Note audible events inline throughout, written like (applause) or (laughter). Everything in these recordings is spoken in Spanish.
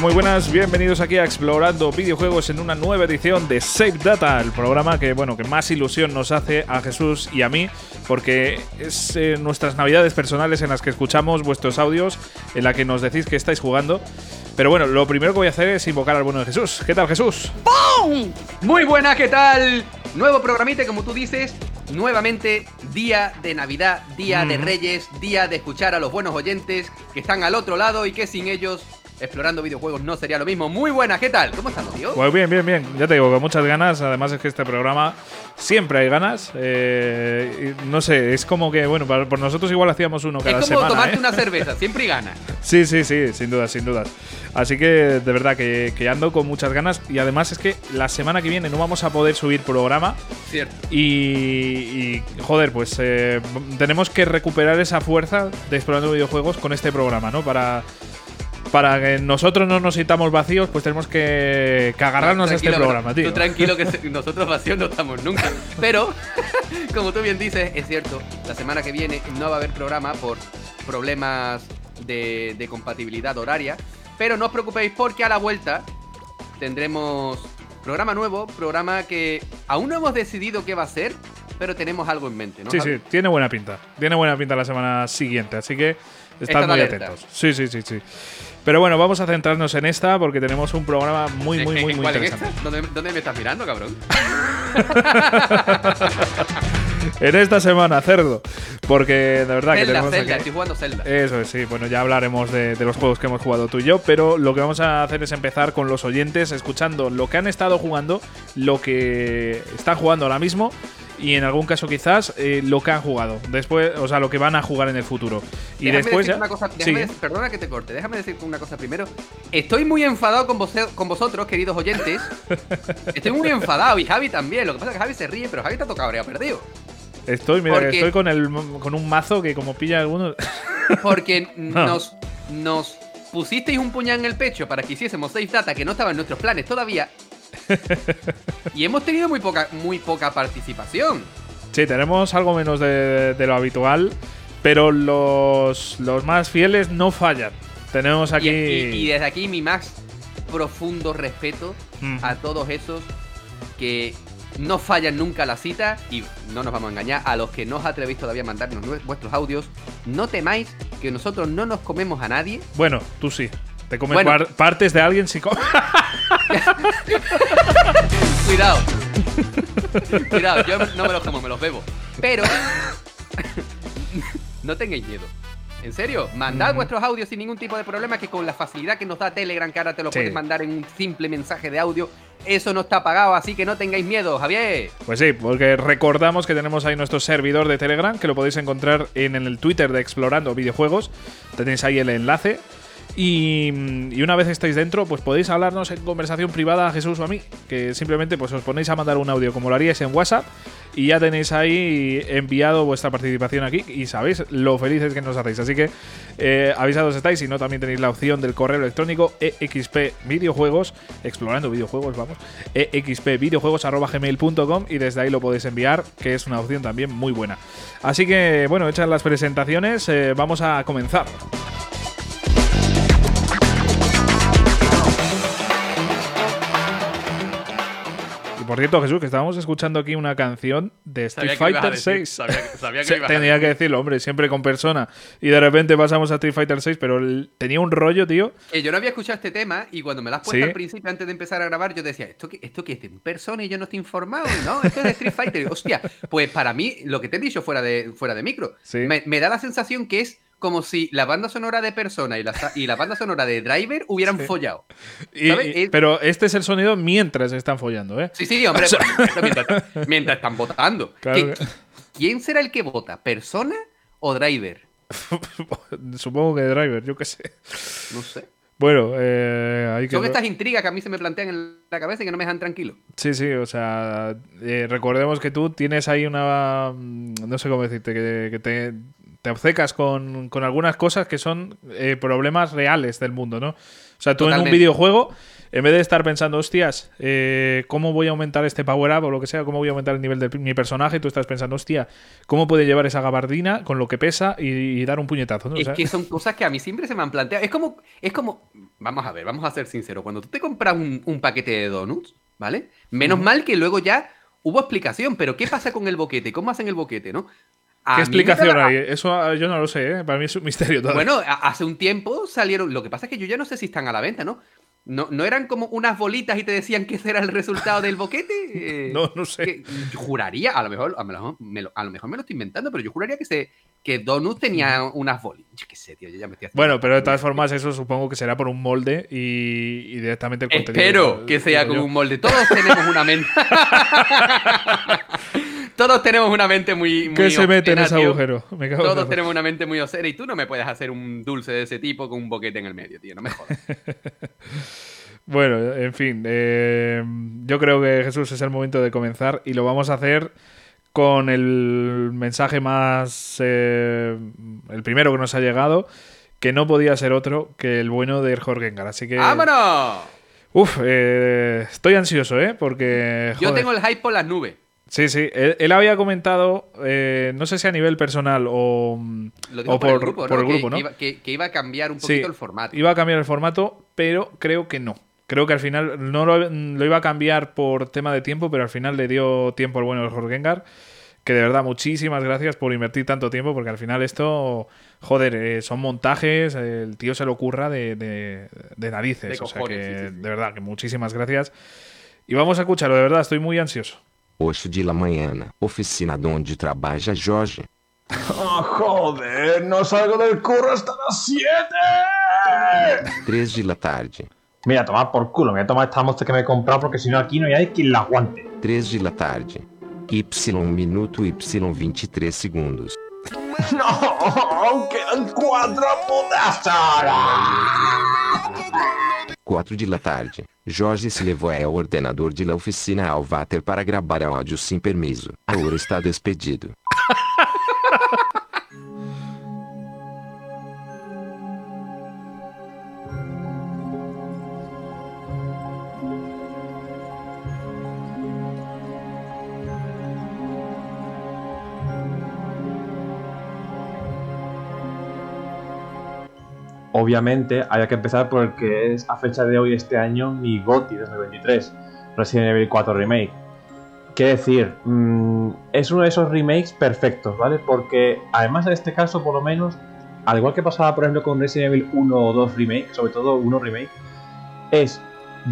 Hola, muy buenas, bienvenidos aquí a Explorando Videojuegos en una nueva edición de Save Data, el programa que, bueno, que más ilusión nos hace a Jesús y a mí, porque es eh, nuestras navidades personales en las que escuchamos vuestros audios, en la que nos decís que estáis jugando. Pero bueno, lo primero que voy a hacer es invocar al bueno de Jesús. ¿Qué tal, Jesús? Muy buena, ¿qué tal? Nuevo programita, como tú dices. Nuevamente, día de Navidad, día de Reyes, día de escuchar a los buenos oyentes que están al otro lado y que sin ellos explorando videojuegos no sería lo mismo. Muy buena, ¿qué tal? ¿Cómo estás, tío? Pues bien, bien, bien. Ya te digo, con muchas ganas. Además es que este programa siempre hay ganas. Eh, no sé, es como que, bueno, por nosotros igual hacíamos uno cada es como tomarte ¿eh? una (laughs) cerveza, siempre hay ganas. Sí, sí, sí, sin dudas, sin dudas. Así que de verdad que, que, ando con muchas ganas. Y además es que la semana que viene no vamos a poder subir programa. Cierto. Y, y joder, pues eh, tenemos que recuperar esa fuerza de explorando videojuegos con este programa, ¿no? Para para que nosotros no nos sintamos vacíos, pues tenemos que, que agarrarnos a este programa, tío. Tú tranquilo que (laughs) nosotros vacíos no estamos nunca. Pero, (laughs) como tú bien dices, es cierto, la semana que viene no va a haber programa por problemas de, de compatibilidad horaria. Pero no os preocupéis porque a la vuelta tendremos programa nuevo, programa que aún no hemos decidido qué va a ser, pero tenemos algo en mente, ¿no? Sí, sí, tiene buena pinta. Tiene buena pinta la semana siguiente, así que estad muy atentos. Sí, sí, sí, sí. Pero bueno, vamos a centrarnos en esta porque tenemos un programa muy, muy, muy, (laughs) muy interesante. ¿Dónde, ¿Dónde, me estás mirando, cabrón? (laughs) en esta semana, cerdo. Porque de verdad Zelda, que tenemos. Zelda, estoy jugando Zelda. Eso es, sí. Bueno, ya hablaremos de, de, los juegos que hemos jugado tú y yo. Pero lo que vamos a hacer es empezar con los oyentes, escuchando lo que han estado jugando, lo que están jugando ahora mismo y en algún caso quizás eh, lo que han jugado. Después o sea lo que van a jugar en el futuro. Y déjame después ya una cosa, déjame, sí. perdona que te corte déjame decirte una cosa primero. Estoy muy enfadado con, vos, con vosotros queridos oyentes. (laughs) Estoy muy enfadado y Javi también. Lo que pasa es que Javi se ríe pero Javi está tocado habría perdido. Estoy mira porque, estoy con el con un mazo que como pilla algunos (laughs) porque (laughs) no. nos nos pusisteis un puñal en el pecho para que hiciésemos safe data que no estaba en nuestros planes todavía (laughs) y hemos tenido muy poca, muy poca participación. Sí, tenemos algo menos de, de lo habitual, pero los, los, más fieles no fallan. Tenemos aquí. Y, y, y desde aquí mi más profundo respeto mm. a todos esos que no fallan nunca la cita y no nos vamos a engañar. A los que no os atrevéis todavía a mandarnos vuestros audios, no temáis que nosotros no nos comemos a nadie. Bueno, tú sí. Te comes bueno. par partes de alguien si (laughs) Cuidado. (laughs) Cuidado, yo no me los como, me los bebo. Pero (laughs) no tengáis miedo. En serio, mandad mm. vuestros audios sin ningún tipo de problema, que con la facilidad que nos da Telegram, que ahora te lo sí. puedes mandar en un simple mensaje de audio, eso no está pagado, así que no tengáis miedo, Javier. Pues sí, porque recordamos que tenemos ahí nuestro servidor de Telegram, que lo podéis encontrar en el Twitter de Explorando Videojuegos. Tenéis ahí el enlace. Y, y, una vez estáis dentro, pues podéis hablarnos en conversación privada a Jesús o a mí, que simplemente pues os ponéis a mandar un audio como lo haríais en WhatsApp y ya tenéis ahí enviado vuestra participación aquí y sabéis lo felices que nos hacéis. Así que eh, avisados estáis, y no también tenéis la opción del correo electrónico exp videojuegos, explorando videojuegos, vamos, gmail.com y desde ahí lo podéis enviar, que es una opción también muy buena. Así que bueno, hechas las presentaciones, eh, vamos a comenzar. Por cierto, Jesús, que estábamos escuchando aquí una canción de Street Fighter 6. Sabía, sabía que Tenía que decirlo, hombre, siempre con persona. Y de repente pasamos a Street Fighter 6, pero el, tenía un rollo, tío. Eh, yo no había escuchado este tema y cuando me lo has puesto ¿Sí? al principio, antes de empezar a grabar, yo decía, ¿esto qué, esto qué es? ¿En persona y yo no estoy informado? No, esto es de Street Fighter. Hostia, pues para mí, lo que te he dicho fuera de, fuera de micro, ¿Sí? me, me da la sensación que es como si la banda sonora de Persona y la, y la banda sonora de Driver hubieran sí. follado. Y, y, pero este es el sonido mientras están follando, ¿eh? Sí, sí, hombre, (laughs) o sea... mientras, mientras, están votando. Claro. ¿Quién será el que vota? ¿Persona o Driver? (laughs) Supongo que Driver, yo qué sé. No sé. Bueno, eh, hay que... Son estas intrigas que a mí se me plantean en la cabeza y que no me dejan tranquilo. Sí, sí, o sea, eh, recordemos que tú tienes ahí una... No sé cómo decirte, que, que te, te obcecas con, con, algunas cosas que son eh, problemas reales del mundo, ¿no? O sea, tú Totalmente. en un videojuego en vez de estar pensando, hostias, eh, ¿cómo voy a aumentar este power up o lo que sea? ¿Cómo voy a aumentar el nivel de mi personaje? Tú estás pensando, hostia, ¿cómo puede llevar esa gabardina con lo que pesa y, dar un puñetazo? Es que son cosas que a mí siempre se me han planteado. Es como, es como, vamos a ver, vamos a ser sinceros. Cuando tú te compras un, paquete de donuts, ¿vale? Menos mal que luego ya hubo explicación, pero ¿qué pasa con el boquete? ¿Cómo hacen el boquete, no? ¿Qué explicación hay? Eso ah, yo no lo sé, ¿eh? para mí es un misterio todavía. Bueno, hace un tiempo salieron. Lo que pasa es que yo ya no sé si están a la venta, ¿no? ¿No, ¿No eran como unas bolitas y te decían que ese era el resultado del boquete? (laughs) Eh, no, no sé. juraría, a lo, mejor, a, lo mejor me lo, estoy inventando, pero yo juraría que, se, que Donut tenía unas bolitas. Yo qué sé, tío, yo ya me estoy Bueno, pero de todas formas, eso supongo que será por un molde y, directamente el contenido. Espero que sea con un molde. Todos tenemos una mente. (laughs) Todos tenemos una mente muy. muy ¿Qué se mete en ese agujero? Todos tenemos una mente muy osera y tú no me puedes hacer un dulce de ese tipo con un boquete en el medio, tío. No me jodas. (laughs) bueno, en fin. Eh, yo creo que Jesús es el momento de comenzar y lo vamos a hacer con el mensaje más. Eh, el primero que nos ha llegado, que no podía ser otro que el bueno de Gengar. Así que. ¡Vámonos! Uf, eh, estoy ansioso, ¿eh? Porque. Yo tengo el hype por las nubes. Sí, sí. Él, había comentado, eh, no sé si a nivel personal o, por, el grupo, ¿no? Que, iba, a cambiar un poquito el formato. Iba a cambiar el formato, pero creo que no. Creo que al final no lo, iba a cambiar por tema de tiempo, pero al final le dio tiempo al bueno de Jorgengar. Que de verdad, muchísimas gracias por invertir tanto tiempo, porque al final esto, joder, eh, son montajes, el tío se lo ocurra de, de, narices. o sea que, de verdad, que muchísimas gracias. Y vamos a escucharlo, de verdad, estoy muy ansioso. 8 de la mañana, oficina donde trabaja Jorge. (laughs) Oh, joder, no salgo del curro hasta las 7. 3 de la tarde. Mira, toma por culo, me voy a tomar esta monster que me he comprado porque si no aquí no hay quien la aguante. 3 de la tarde. Y minuto y 23 segundos. (laughs) No, quedan cuatro putas horas. 4 de la tarde. Jorge se levou ao ordenador de la oficina Alvater para gravar áudio sem permiso. Agora está despedido. Obviamente haya que empezar por el que es a fecha de hoy este año mi GOTY 2023, Resident Evil 4 Remake. Qué decir, mm, es uno de esos remakes perfectos, ¿vale? Porque además en este caso, por lo menos, al igual que pasaba por ejemplo con Resident Evil 1 o 2 Remake, sobre todo 1 Remake, es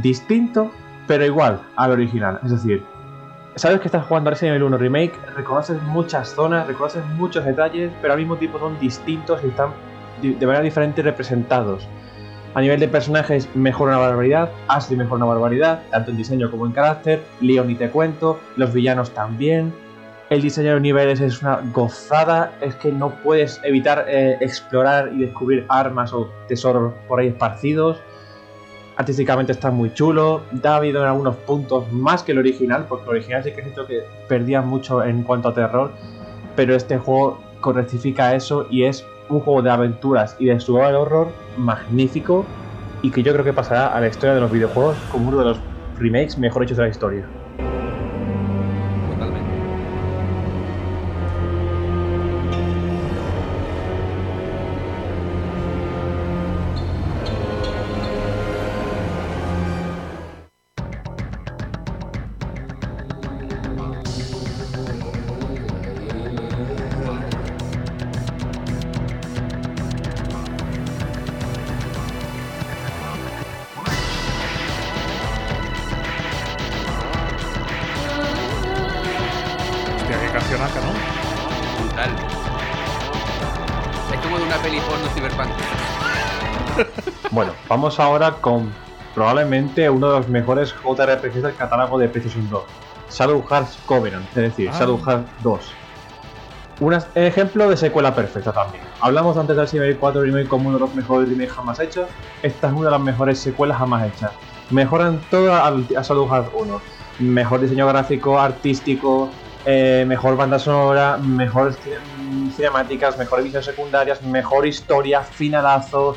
distinto pero igual al original. Es decir, sabes que estás jugando Resident Evil 1 Remake, reconoces muchas zonas, reconoces muchos detalles, pero al mismo tiempo son distintos y están de manera diferente representados. A nivel de personajes mejora una barbaridad, Ashley mejora una barbaridad, tanto en diseño como en carácter, Leon y te cuento, los villanos también, el diseño de niveles es una gozada, es que no puedes evitar eh, explorar y descubrir armas o tesoros por ahí esparcidos. Artísticamente está muy chulo, da habido en algunos puntos más que el original, porque el original sí que siento que perdía mucho en cuanto a terror, pero este juego correctifica eso y es un juego de aventuras y de survival horror magnífico y que yo creo que pasará a la historia de los videojuegos como uno de los remakes mejor hechos de la historia. Vamos ahora con probablemente uno de los mejores JRPGs del catálogo de PlayStation 2. Shadow Hearts Covenant, es decir, ah. Shadow Hearts 2. Un ejemplo de secuela perfecta también. Hablamos antes del Resident 4 Remake como uno de los mejores remakes jamás hechos. Esta es una de las mejores secuelas jamás hechas. Mejoran todo a, Shadow Hearts 1. Mejor diseño gráfico, artístico, eh, mejor banda sonora, mejores cinemáticas, mejores visiones secundarias, mejor historia, finalazo,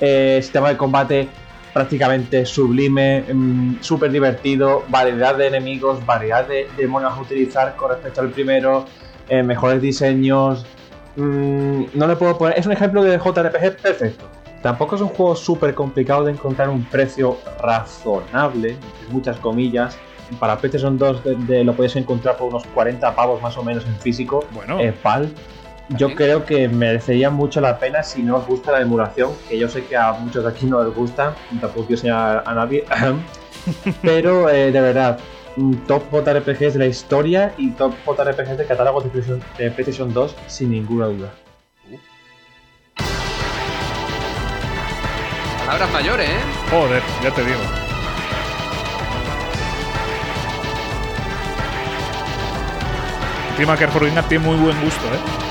eh, sistema de combate prácticamente sublime, mm, súper divertido, variedad de enemigos, variedad de demonios a utilizar con respecto al primero, eh, mejores diseños. mm, no le puedo poner. Es un ejemplo de JRPG perfecto. Tampoco es un juego súper complicado de encontrar un precio razonable, muchas comillas. Para PlayStation 2 de- de- lo podéis encontrar por unos 40 pavos más o menos en físico. Bueno. eh, PAL. Yo creo que merecería mucho la pena si no os gusta la emulación, que yo sé que a muchos de aquí no les gusta, tampoco quiero señalar a nadie. (laughs) Pero eh, de verdad, top JRPGs de la historia y top JRPGs de catálogo de PlayStation, de PlayStation 2 sin ninguna duda. Palabras mayores, ¿eh? Joder, ya te digo. Encima que Jorgingar tiene muy buen gusto, ¿eh?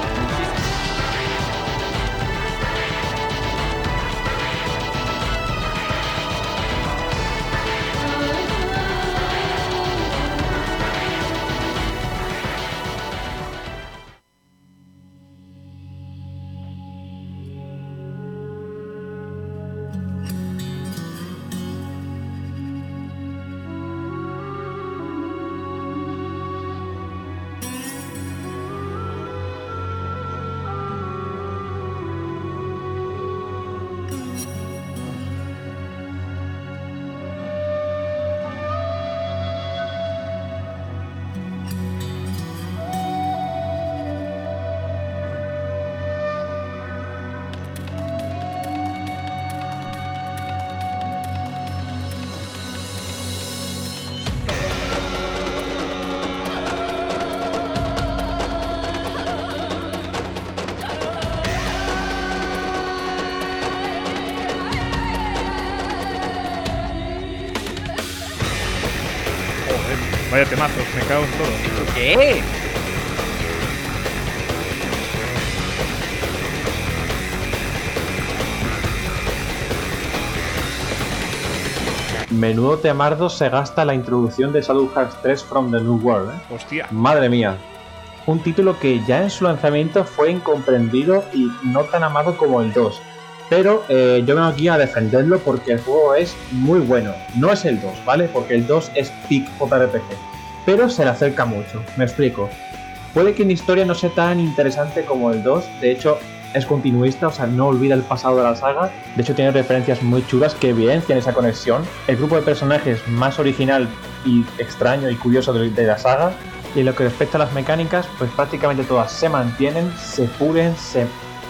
Vaya temazos, me cago en todo. ¿Qué? Menudo temardo se gasta la introducción de Shadow Hearts 3 From the New World, ¿eh? Hostia. Madre mía. Un título que ya en su lanzamiento fue incomprendido y no tan amado como el 2. Pero eh, yo vengo aquí a defenderlo porque el juego es muy bueno. No es el 2, ¿vale? Porque el 2 es peak JRPG. Pero se le acerca mucho. Me explico. Puede que en historia no sea tan interesante como el 2. De hecho, es continuista, o sea, no olvida el pasado de la saga. De hecho, tiene referencias muy chulas que evidencian esa conexión. El grupo de personajes más original y extraño y curioso de, de la saga. Y en lo que respecta a las mecánicas, pues prácticamente todas se mantienen, se pulen, se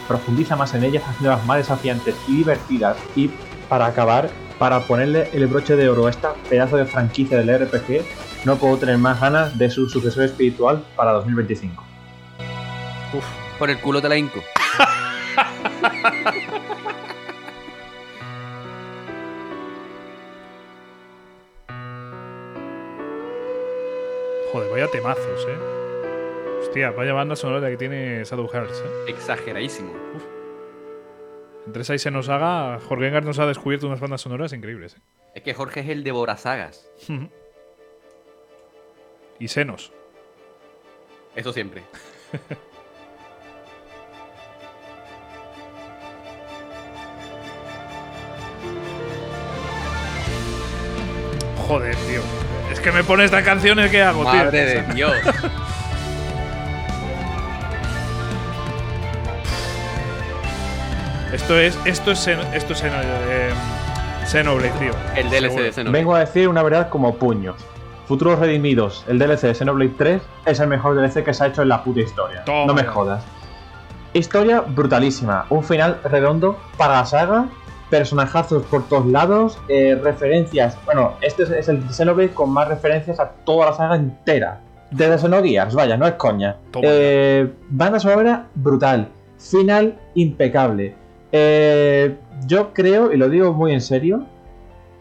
profundiza más en ellas, haciéndolas más desafiantes y divertidas. Y para acabar, para ponerle el broche de oro a esta pedazo de franquicia del RPG, no puedo tener más ganas de su sucesor espiritual para 2025. Por el culo te la hinco. (laughs) Joder, vaya temazos, ¿eh? Hostia, vaya banda sonora que tiene Shadow Hearts, ¿eh? Exageradísimo. Entre esa y se nos haga, Jorgengar nos ha descubierto unas bandas sonoras increíbles, ¿eh? Es que Jorge es el devorasagas. Y senos. Eso siempre. (laughs) Joder, tío. Es que me pone estas canciones que hago, tío. Madre de (laughs) Dios. Esto es, esto es, esto es eh, Xenoblade, tío. El DLC Seguro. de Xenoblade. Vengo a decir una verdad como puños. Futuros Redimidos, el DLC de Xenoblade 3 es el mejor DLC que se ha hecho en la puta historia. Toma no me jodas. Historia brutalísima, un final redondo para la saga, personajazos por todos lados, eh, referencias. Bueno, este es, es el Xenoblade con más referencias a toda la saga entera. Desde Xenogears, vaya, no es coña. Eh, banda sonora brutal, final impecable. Eh, yo creo, y lo digo muy en serio,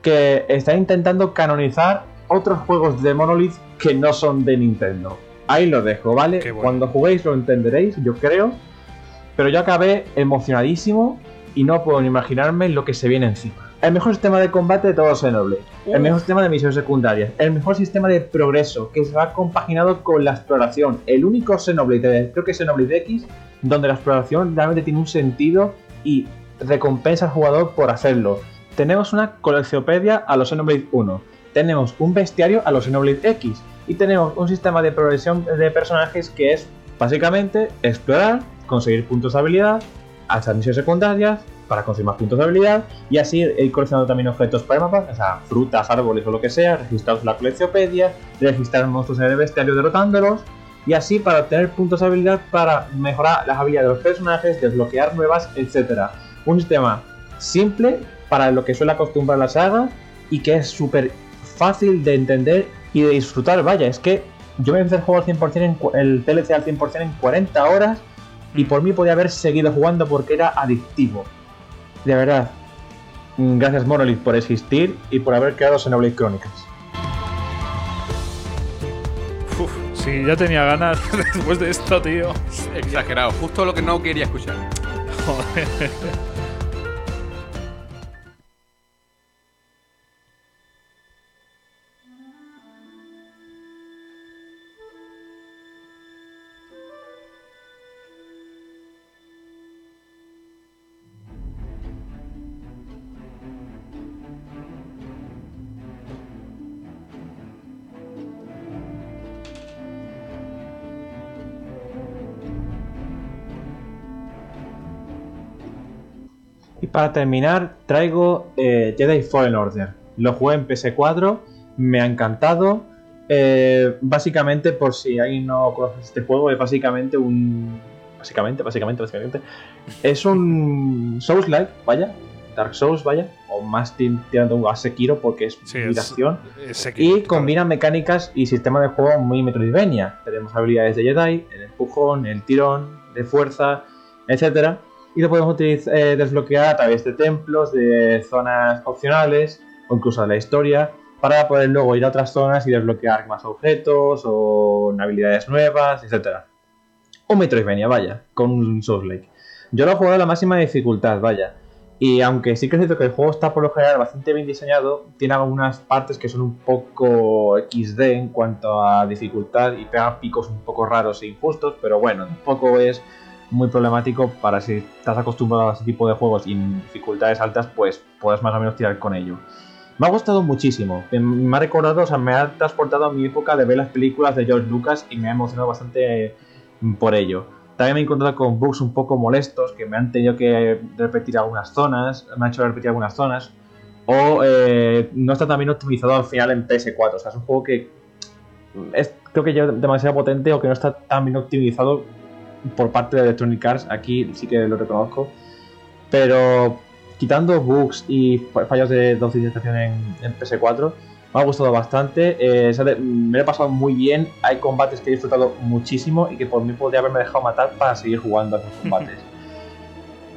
que está intentando canonizar otros juegos de Monolith que no son de Nintendo. Ahí lo dejo, ¿vale? Bueno. Cuando juguéis lo entenderéis, yo creo. Pero yo acabé emocionadísimo y no puedo ni imaginarme lo que se viene encima. El mejor sistema de combate de todo Xenoblade. El mejor sistema de misiones secundarias. El mejor sistema de progreso que se va compaginado con la exploración. El único Xenoblade, de- creo que es Xenoblade X, donde la exploración realmente tiene un sentido y recompensa al jugador por hacerlo. tenemos una coleccionpedia a los Xenoblade 1, tenemos un bestiario a los Xenoblade X y tenemos un sistema de progresión de personajes que es básicamente explorar, conseguir puntos de habilidad, hacer misiones secundarias para conseguir más puntos de habilidad y así ir coleccionando también objetos para el mapa, o sea, frutas, árboles o lo que sea, registrados en la coleccionpedia, registrar monstruos en el bestiario derrotándolos y así para obtener puntos de habilidad para mejorar las habilidades de los personajes, desbloquear nuevas, etc. Un sistema simple para lo que suele acostumbrar la saga y que es súper fácil de entender y de disfrutar. Vaya, es que yo me empecé el juego al 100% en, el TLC al 100% en 40 horas y por mí podía haber seguido jugando porque era adictivo. De verdad. Gracias Monolith por existir y por haber creado Xenoblade Chronicles. Uf, sí, ya tenía ganas (laughs) después de esto, tío. Exagerado, justo lo que no quería escuchar. Joder. Y para terminar, traigo eh, Jedi Fallen Order. Lo jugué en PS4, me ha encantado. Eh, básicamente, por si alguien no conoce este juego, es básicamente un. Básicamente, básicamente, básicamente. Es un Souls-like, vaya. Dark Souls, vaya. O más tirando a Sekiro porque es Sí, es- es Sekiro, Y combina mecánicas y sistema de juego muy Metroidvania. Tenemos habilidades de Jedi, el empujón, el tirón, de fuerza, etcétera. Y lo podemos utilizar, eh, desbloquear a través de templos, de zonas opcionales o incluso de la historia para poder luego ir a otras zonas y desbloquear más objetos o habilidades nuevas, etcétera. Un Metroidvania, vaya, con un Souls-like. Yo lo he jugado a la máxima dificultad, vaya. Y aunque sí que es cierto que el juego está por lo general bastante bien diseñado, tiene algunas partes que son un poco XD en cuanto a dificultad y pega picos un poco raros e injustos, pero bueno, tampoco es muy problemático para si estás acostumbrado a ese tipo de juegos y dificultades altas, pues puedes más o menos tirar con ello. Me ha gustado muchísimo, me- me ha recordado, o sea, me ha transportado a mi época de ver las películas de George Lucas y me ha emocionado bastante eh, por ello. También me he encontrado con bugs un poco molestos que me han tenido que repetir algunas zonas, me han hecho repetir algunas zonas, o eh, no está tan bien optimizado al final en PS4. O sea, es un juego que es, creo que ya demasiado potente o que no está tan bien optimizado por parte de Electronic Arts. Aquí sí que lo reconozco. Pero quitando bugs y fa- fallos de optimización en, en PS4, me ha gustado bastante. eh, me lo he pasado muy bien. Hay combates que he disfrutado muchísimo y que por mí podría haberme dejado matar para seguir jugando a esos (laughs) combates.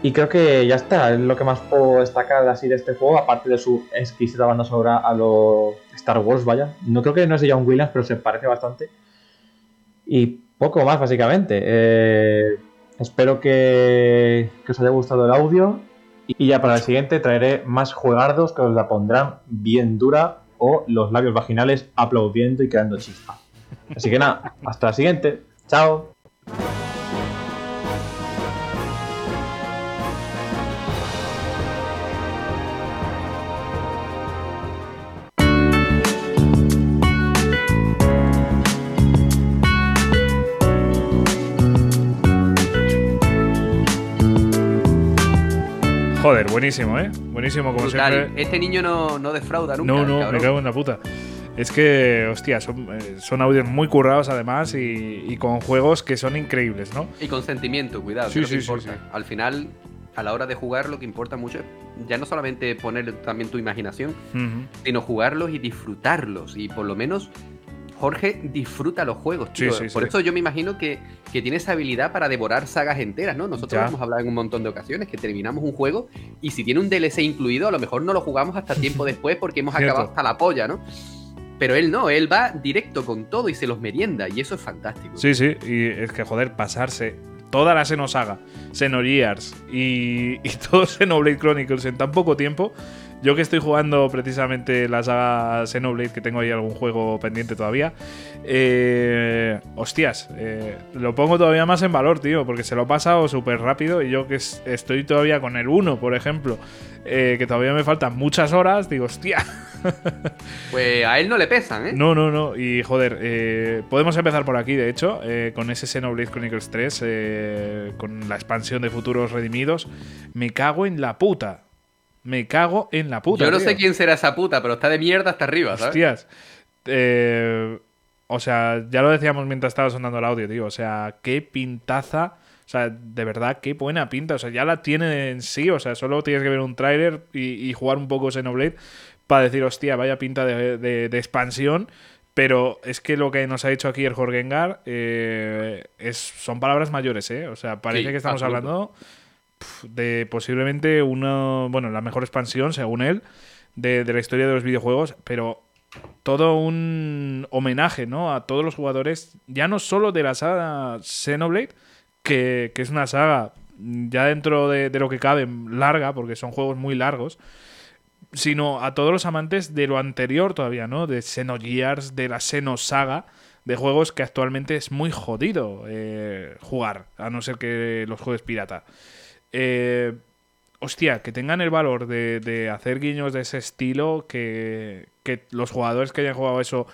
Y creo que ya está, es lo que más puedo destacar así de este juego, aparte de su exquisita banda sonora a lo Star Wars, vaya. No creo que no es de John Williams, pero se parece bastante. Y poco más, básicamente. Eh, espero que, os haya gustado el audio. Y ya para el siguiente traeré más juegardos que os la pondrán bien dura o los labios vaginales aplaudiendo y creando chispa. Así que nada, hasta la siguiente. Chao. Buenísimo, ¿eh? Buenísimo, como Brutal. siempre. Este niño no, no defrauda nunca. No, no, cabrón. me cago en la puta. Es que, hostia, son, eh, son audios muy currados además y, y con juegos que son increíbles, ¿no? Y con sentimiento, cuidado. Sí, sí, sí. Al final, a la hora de jugar, lo que importa mucho es ya no solamente poner también tu imaginación, sino jugarlos y disfrutarlos. Y por lo menos, Jorge disfruta los juegos, tío. Sí, sí, por sí. eso yo me imagino que, que tiene esa habilidad para devorar sagas enteras, ¿no? Nosotros Ya. hemos hablado en un montón de ocasiones que terminamos un juego y si tiene un DLC incluido, a lo mejor no lo jugamos hasta tiempo (laughs) después porque hemos Cierto. acabado hasta la polla, ¿no? Pero él no, él va directo con todo y se los merienda y eso es fantástico. Sí, sí, y es que, joder, pasarse toda la Xenosaga, Xenogears y, y (laughs) todo Xenoblade Chronicles en tan poco tiempo Yo que estoy jugando precisamente la saga Xenoblade, que tengo ahí algún juego pendiente todavía. Eh, hostias, eh, lo pongo todavía más en valor, tío, porque se lo he pasado súper rápido y yo que es- estoy todavía con el 1, por ejemplo, eh, que todavía me faltan muchas horas, digo, hostia. (laughs) Pues a él no le pesan, ¿eh? No, no, no. Y joder, eh, podemos empezar por aquí, de hecho, con ese Xenoblade Chronicles 3, eh, con la expansión de futuros redimidos. Me cago en la puta. Me cago en la puta. Yo no tío. sé quién será esa puta, pero está de mierda hasta arriba, ¿sabes? Hostias. Eh, o sea, ya lo decíamos mientras estaba sonando el audio, tío. O sea, qué pintaza. O sea, de verdad, qué buena pinta. O sea, ya la tiene en sí. O sea, solo tienes que ver un tráiler y, y jugar un poco Xenoblade para decir, hostia, vaya pinta de, de- de expansión. Pero es que lo que nos ha dicho aquí el Jorgengar eh, es, son palabras mayores, ¿eh? O sea, parece Sí, que estamos absoluto. hablando de posiblemente una, bueno, la mejor expansión, según él, de, de la historia de los videojuegos, pero todo un homenaje, ¿no? A todos los jugadores, ya no solo de la saga Xenoblade, que, que es una saga ya dentro de, de lo que cabe larga, porque son juegos muy largos, sino a todos los amantes de lo anterior todavía, ¿no? De Xenogears, de la Xenosaga, de juegos que actualmente es muy jodido eh, jugar, a no ser que los juegues pirata. Eh, hostia, que tengan el valor de, de hacer guiños de ese estilo, que, que los jugadores que hayan jugado eso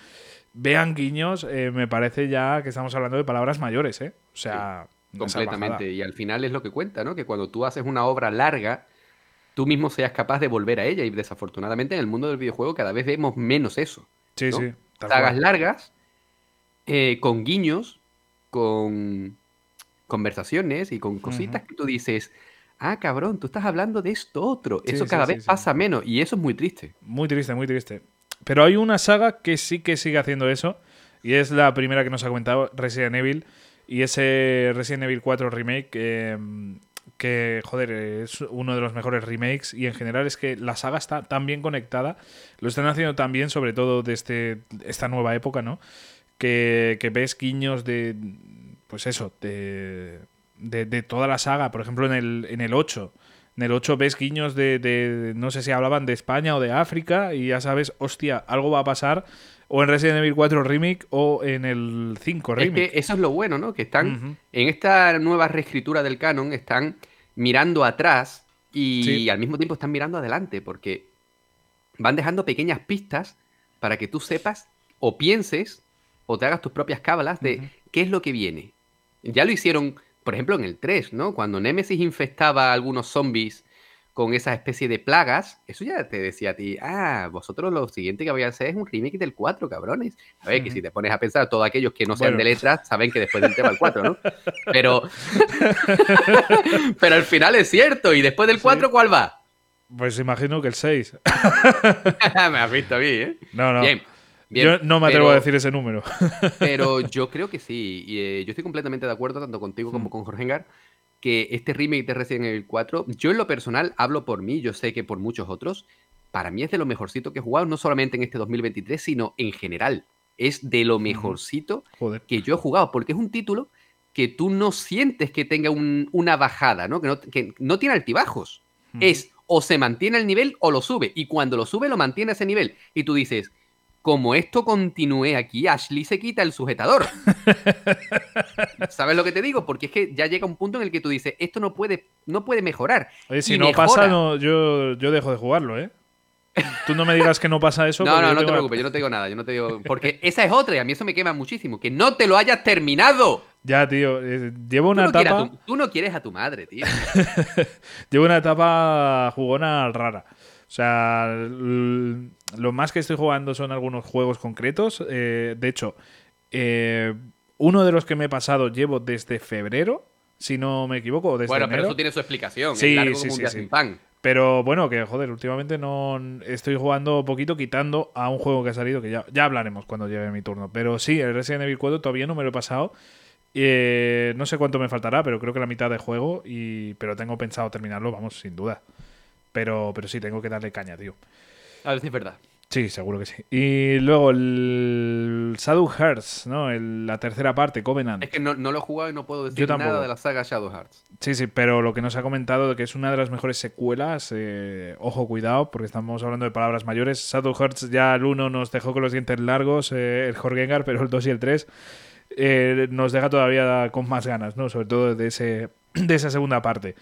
vean guiños, eh, me parece ya que estamos hablando de palabras mayores, ¿eh? O sea, Completamente. Y al final es lo que cuenta, ¿no? Que cuando tú haces una obra larga, tú mismo seas capaz de volver a ella. Y desafortunadamente en el mundo del videojuego cada vez vemos menos eso. Sí, ¿no? sí. Sagas cual. largas, eh, con guiños, con conversaciones y con cositas que tú dices, ah, cabrón, tú estás hablando de esto otro. Sí, Eso sí, cada sí, vez pasa menos y eso es muy triste. Muy triste, muy triste. Pero hay una saga que sí que sigue haciendo eso. Y es la primera que nos ha comentado, Resident Evil. Y ese Resident Evil 4 Remake, eh, que, joder, es uno de los mejores remakes. Y en general es que la saga está tan bien conectada. Lo están haciendo tan bien, sobre todo desde esta nueva época, ¿no? Que, que ves guiños de. Pues eso, de, de, de toda la saga. Por ejemplo, en el, en el 8. En el 8 ves guiños de, de- No sé si hablaban de España o de África. Y ya sabes, hostia, algo va a pasar. O en Resident Evil 4 Remake o en el 5 Es Remake. que eso es lo bueno, ¿no? Que están en esta nueva reescritura del canon, están mirando atrás y Sí. al mismo tiempo están mirando adelante, porque van dejando pequeñas pistas para que tú sepas o pienses o te hagas tus propias cábalas de qué es lo que viene. Ya lo hicieron, por ejemplo, en el 3, ¿no? Cuando Nemesis infectaba a algunos zombies con esa especie de plagas, eso ya te decía a ti, ah, vosotros lo siguiente que voy a hacer es un remake del 4, cabrones. A ver, que si te pones a pensar, todos aquellos que no sean Bueno. de letras saben que después del tema el 4, ¿no? Pero, (laughs) (laughs) pero al final es cierto, y después del 4, ¿cuál va? Pues imagino que el 6. (laughs) Me has visto a mí, ¿eh? No, no. Bien. Bien, Yo no me atrevo pero- a decir ese número. (laughs) Pero (laughs) yo creo que sí. Y, eh, yo estoy completamente de acuerdo, tanto contigo como con Jorge Engar, que este remake de Resident Evil 4, yo en lo personal hablo por mí, yo sé que por muchos otros, para mí es de lo mejorcito que he jugado, no solamente en este 2023, sino en general. Es de lo mejorcito Joder. que yo he jugado, porque es un título que tú no sientes que tenga un- una bajada, ¿no? Que, no? que no tiene altibajos. Ujú. Es o se mantiene el nivel o lo sube. Y cuando lo sube, lo mantiene a ese nivel. Y tú dices, como esto continúe aquí, Ashley se quita el sujetador. (laughs) ¿Sabes lo que te digo? Porque es que ya llega un punto en el que tú dices, esto no puede, no puede mejorar. Oye, si Y no mejora. pasa, no, yo, yo dejo de jugarlo, ¿eh? Tú no me digas que no pasa eso. (laughs) No, no, no te preocupes, yo no te digo nada, yo no te digo. (laughs) Porque esa es otra y a mí eso me quema muchísimo. Que no te lo hayas terminado. Ya, tío. eh, llevo Tú una no, etapa. tu, tú no quieres a tu madre, tío. Llevo una etapa jugona rara. O sea, l- lo más que estoy jugando son algunos juegos concretos. Eh, de hecho, eh, uno de los que me he pasado llevo desde febrero, si no me equivoco, desde bueno, pero eso tiene su explicación. Sí, largo sí, como un sí, día sí. sin pan. Pero bueno, que joder, últimamente no estoy jugando poquito, quitando a un juego que ha salido, que ya, ya hablaremos cuando llegue mi turno. Pero sí, el Resident Evil 4 todavía no me lo he pasado. Eh, no sé cuánto me faltará, pero creo que la mitad de juego. Y, pero tengo pensado terminarlo, vamos, sin duda. Pero, pero sí, tengo que darle caña, tío. A ver si es verdad. Sí, seguro que sí. Y luego el Shadow Hearts, ¿no? El- la tercera parte, Covenant. Es que no, no lo he jugado y no puedo decir nada de la saga Shadow Hearts. Sí, sí, pero lo que nos ha comentado de que es una de las mejores secuelas, eh, ojo, cuidado, porque estamos hablando de palabras mayores. Shadow Hearts ya el 1 nos dejó con los dientes largos, eh, el Jorgengar, pero el 2 y el 3 eh, nos deja todavía con más ganas, ¿no? Sobre todo de, ese, (clears throat) de esa segunda parte.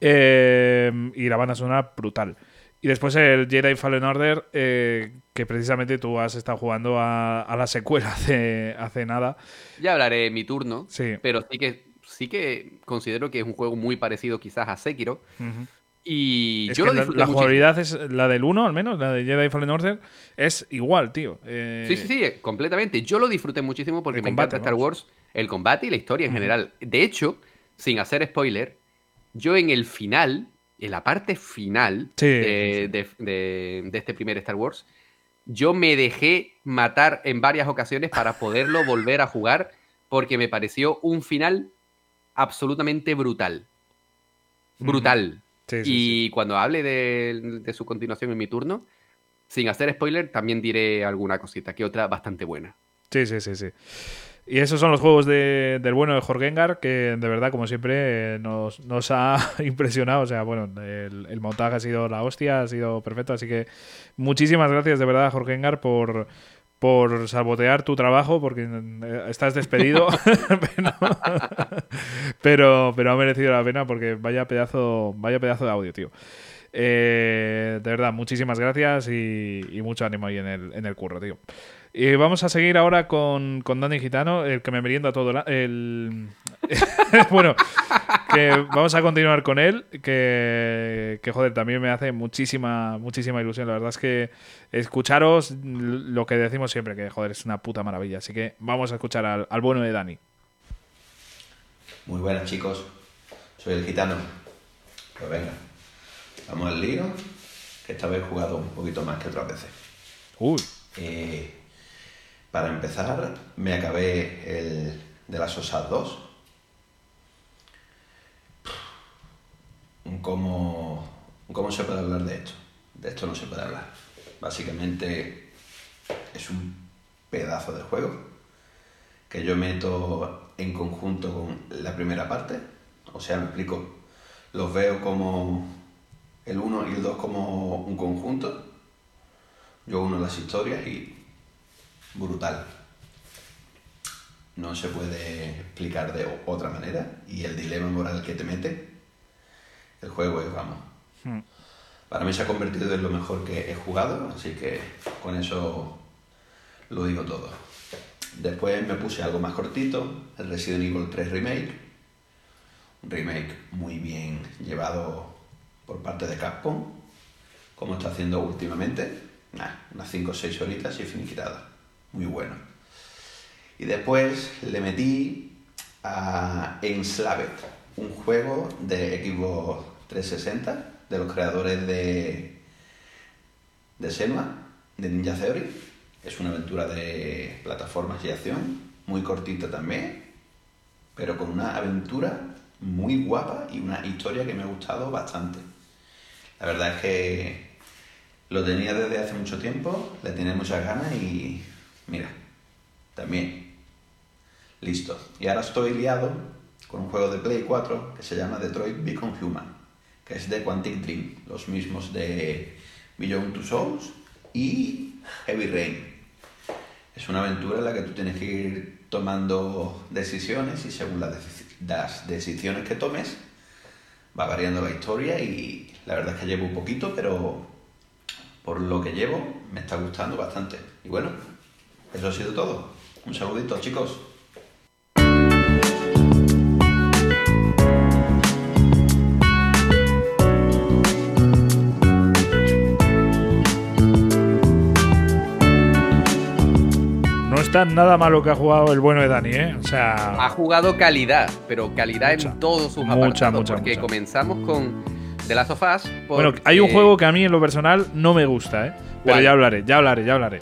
Eh, y la banda sonora brutal. Y después el Jedi Fallen Order, eh, que precisamente tú has estado jugando a, a la secuela hace, hace nada. Ya hablaré en mi turno, Sí. pero sí que, sí que considero que es un juego muy parecido quizás a Sekiro. Y Es yo lo la, la jugabilidad es la del 1 al menos, la de Jedi Fallen Order, es igual, tío. Eh, Sí, sí, sí, completamente. Yo lo disfruté muchísimo porque me combate, encanta Star. Wars, el combate y la historia en general. De hecho, sin hacer spoiler, yo en el final, en la parte final Sí, de, de- de- de este primer Star Wars, yo me dejé matar en varias ocasiones para poderlo volver a jugar porque me pareció un final absolutamente brutal. Brutal. Y cuando hable de, de su continuación en mi turno, sin hacer spoiler, también diré alguna cosita, que otra bastante buena. Sí, sí, sí, sí. Y esos son los juegos de- del bueno de Jorgengar, que de verdad, como siempre, nos, nos ha (laughs) impresionado. O sea, bueno, el, el montaje ha sido la hostia, ha sido perfecto. Así que muchísimas gracias de verdad, Jorgengar, por, por sabotear tu trabajo, porque eh, estás despedido. (laughs) (laughs) pero, pero, pero ha merecido la pena porque vaya pedazo, vaya pedazo de audio, tío. Eh, de verdad, muchísimas gracias y, y mucho ánimo ahí en el, en el curro, tío. Y vamos a seguir ahora con, con Dani Gitano, el que me merienda todo la- el (laughs) Bueno, que vamos a continuar con él, que, que joder, también me hace muchísima, muchísima ilusión. La verdad es que escucharos lo que decimos siempre, que joder, es una puta maravilla. Así que vamos a escuchar al, al bueno de Dani. Muy buenas chicos, soy el gitano. Pues venga, vamos al lío, que esta vez he jugado un poquito más que otras veces. Uy, Eh, para empezar, me acabé el de las Osas 2. ¿Cómo, ¿Cómo se puede hablar de esto? De esto no se puede hablar. Básicamente es un pedazo de juego que yo meto en conjunto con la primera parte. O sea, me explico. Los veo como el 1 y el 2 como un conjunto. Yo uno las historias y brutal. No se puede explicar de otra manera. Y el dilema moral que te mete, el juego es, vamos. Hmm. Para mí se ha convertido en lo mejor que he jugado, así que con eso lo digo todo. Después me puse algo más cortito, el Resident Evil 3 Remake. Un remake muy bien llevado por parte de Capcom, como está haciendo últimamente. Nah, unas 5 o 6 horitas y finiquitada. Muy bueno. Y después le metí a Enslaved, un juego de Xbox 360 de los creadores de, de Senua, de Ninja Theory. Es una aventura de plataformas y acción, muy cortita también, pero con una aventura muy guapa y una historia que me ha gustado bastante. La verdad es que lo tenía desde hace mucho tiempo, le tenía muchas ganas y mira, también. Listo. Y ahora estoy liado con un juego de Play 4 que se llama Detroit Become Human, que es de Quantic Dream, los mismos de Beyond Two Souls y Heavy Rain. Es una aventura en la que tú tienes que ir tomando decisiones y según las decisiones que tomes va variando la historia y la verdad es que llevo un poquito, pero por lo que llevo me está gustando bastante. Y bueno, eso ha sido todo. Un saludito chicos. no está nada malo que ha jugado el bueno de Dani, ¿eh? O sea, Ha jugado calidad, pero calidad Mucha. en todos sus Mucha, apartados, mucha, porque mucha. comenzamos con The Last of Us. bueno, porque- hay un juego que a mí en lo personal no me gusta, ¿eh? Pero ¿Cuál? ya hablaré, ya hablaré, ya hablaré.